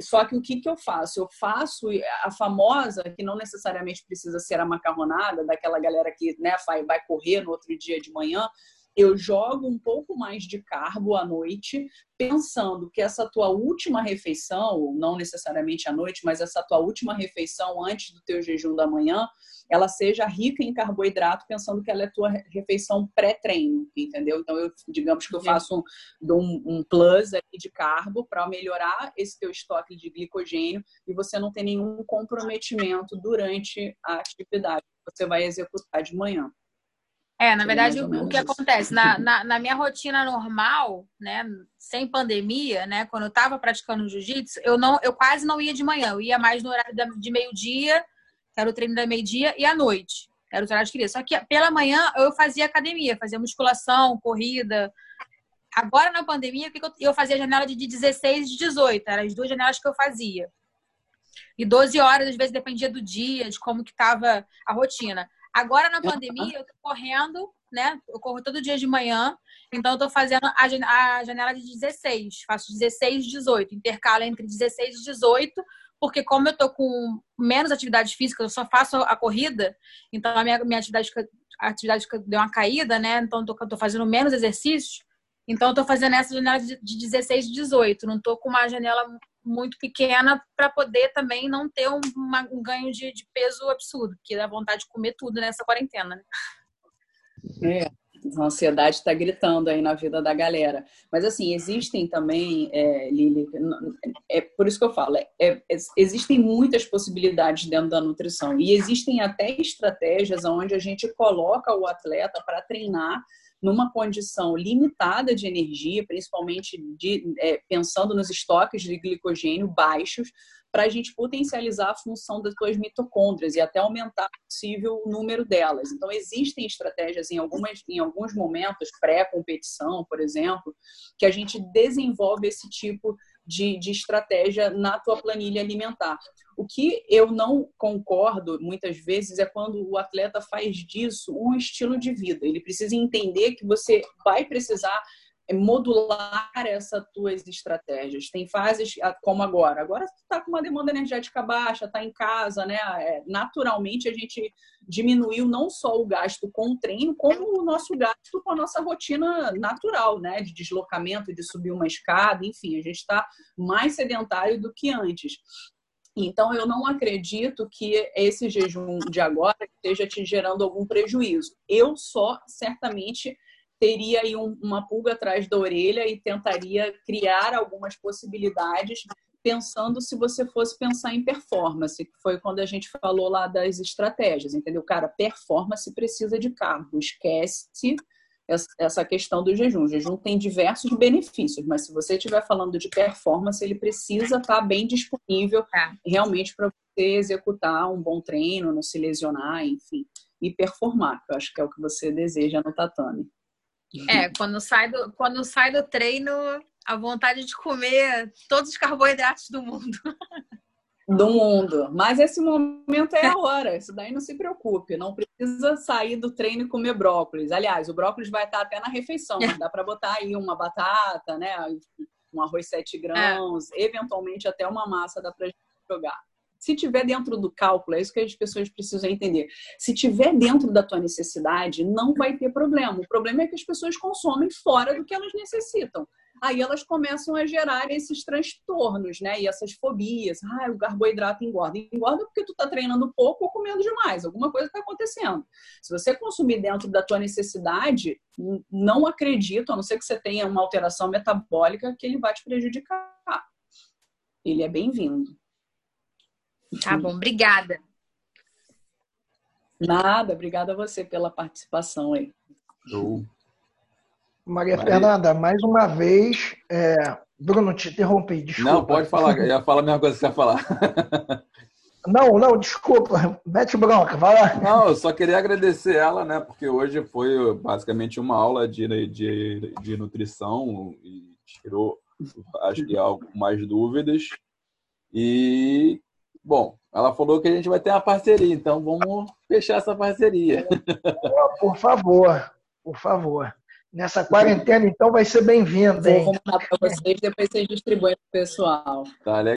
só que o que, que eu faço? Eu faço a famosa, que não necessariamente precisa ser a macarronada, daquela galera que né, vai correr no outro dia de manhã, eu jogo um pouco mais de carbo à noite, pensando que essa tua última refeição, não necessariamente à noite, mas essa tua última refeição antes do teu jejum da manhã, ela seja rica em carboidrato, pensando que ela é tua refeição pré-treino, entendeu? Então, eu, digamos que eu faço um, um, um plus de carbo para melhorar esse teu estoque de glicogênio e você não ter nenhum comprometimento durante a atividade que você vai executar de manhã. É, na verdade, o, o que acontece? Na, na, na, minha rotina normal, né, sem pandemia, né, quando eu estava praticando jiu-jitsu, eu, não, eu quase não ia de manhã, eu ia mais no horário de meio-dia, que era o treino da meio-dia, e à noite, era o horário que queria. Só que pela manhã eu fazia academia, fazia musculação, corrida. Agora na pandemia, eu fazia janela de 16 e 18, eram as duas janelas que eu fazia. E 12 horas, às vezes, dependia do dia, de como que estava a rotina. Agora na pandemia, eu tô correndo, né? Eu corro todo dia de manhã, então eu tô fazendo a janela de 16. Faço 16 e 18, intercala entre 16 e 18, porque como eu tô com menos atividade física, eu só faço a corrida, então a minha, minha atividade, a atividade deu uma caída, né? Então eu tô, eu tô fazendo menos exercícios. Então eu tô fazendo essa janela de 16 e 18. Não tô com uma janela muito pequena para poder também não ter um, uma, um ganho de, de, peso absurdo, que dá vontade de comer tudo nessa quarentena, né? É, a ansiedade está gritando aí na vida da galera. Mas assim, existem também, é, Lili, é por isso que eu falo, é, é, existem muitas possibilidades dentro da nutrição e existem até estratégias onde a gente coloca o atleta para treinar numa condição limitada de energia, principalmente de, é, pensando nos estoques de glicogênio baixos, para a gente potencializar a função das suas mitocôndrias e até aumentar possível o número delas. Então, existem estratégias em, algumas, em alguns momentos, pré-competição, por exemplo, que a gente desenvolve esse tipo de, de estratégia na tua planilha alimentar. O que eu não concordo muitas vezes é quando o atleta faz disso um estilo de vida. Ele precisa entender que você vai precisar modular essas tuas estratégias. Tem fases como agora. Agora tu está com uma demanda energética baixa, está em casa, né? É, naturalmente a gente diminuiu não só o gasto com o treino, como o nosso gasto com a nossa rotina natural, né? De deslocamento, de subir uma escada, enfim, a gente está mais sedentário do que antes. Então, eu não acredito que esse jejum de agora esteja te gerando algum prejuízo. Eu só certamente teria aí um, uma pulga atrás da orelha e tentaria criar algumas possibilidades pensando se você fosse pensar em performance, que foi quando a gente falou lá das estratégias, entendeu? Cara, performance precisa de carbo, esquece essa questão do jejum. O jejum tem diversos benefícios, mas se você estiver falando de performance, ele precisa estar bem disponível é. realmente para você executar um bom treino, não se lesionar, enfim, e performar, que eu acho que é o que você deseja no tatame. É, quando sai do, quando sai do treino, a vontade de comer todos os carboidratos do mundo. <laughs> Do mundo. Mas esse momento é a hora. Isso daí não se preocupe. Não precisa sair do treino e comer brócolis. Aliás, o brócolis vai estar até na refeição, dá para botar aí uma batata, né? Um arroz 7 grãos, é. eventualmente até uma massa dá para jogar. Se tiver dentro do cálculo, é isso que as pessoas precisam entender. Se tiver dentro da tua necessidade, não vai ter problema. O problema é que as pessoas consomem fora do que elas necessitam. Aí elas começam a gerar esses transtornos, né? E essas fobias. Ah, o carboidrato engorda. Engorda porque tu tá treinando pouco ou comendo demais. Alguma coisa está acontecendo. Se você consumir dentro da tua necessidade, não acredito, a não ser que você tenha uma alteração metabólica, que ele vai te prejudicar. Ele é bem-vindo. Tá bom, obrigada. Nada, obrigada a você pela participação aí. Show. Maria, Maria Fernanda, mais uma vez, é... Bruno, te interrompi, desculpa. Não, pode falar, eu ia falar a mesma coisa que você ia falar. <laughs> Não, não, desculpa, mete bronca, vai lá. Não, eu só queria agradecer ela, né, porque hoje foi basicamente uma aula de, de, de nutrição e tirou, acho que, algumas dúvidas. E Bom, ela falou que a gente vai ter uma parceria, então vamos fechar essa parceria. Por favor, por favor. Nessa quarentena, então, vai ser bem-vindo. Vou mandar para vocês, depois vocês distribuem para o pessoal. Tá legal.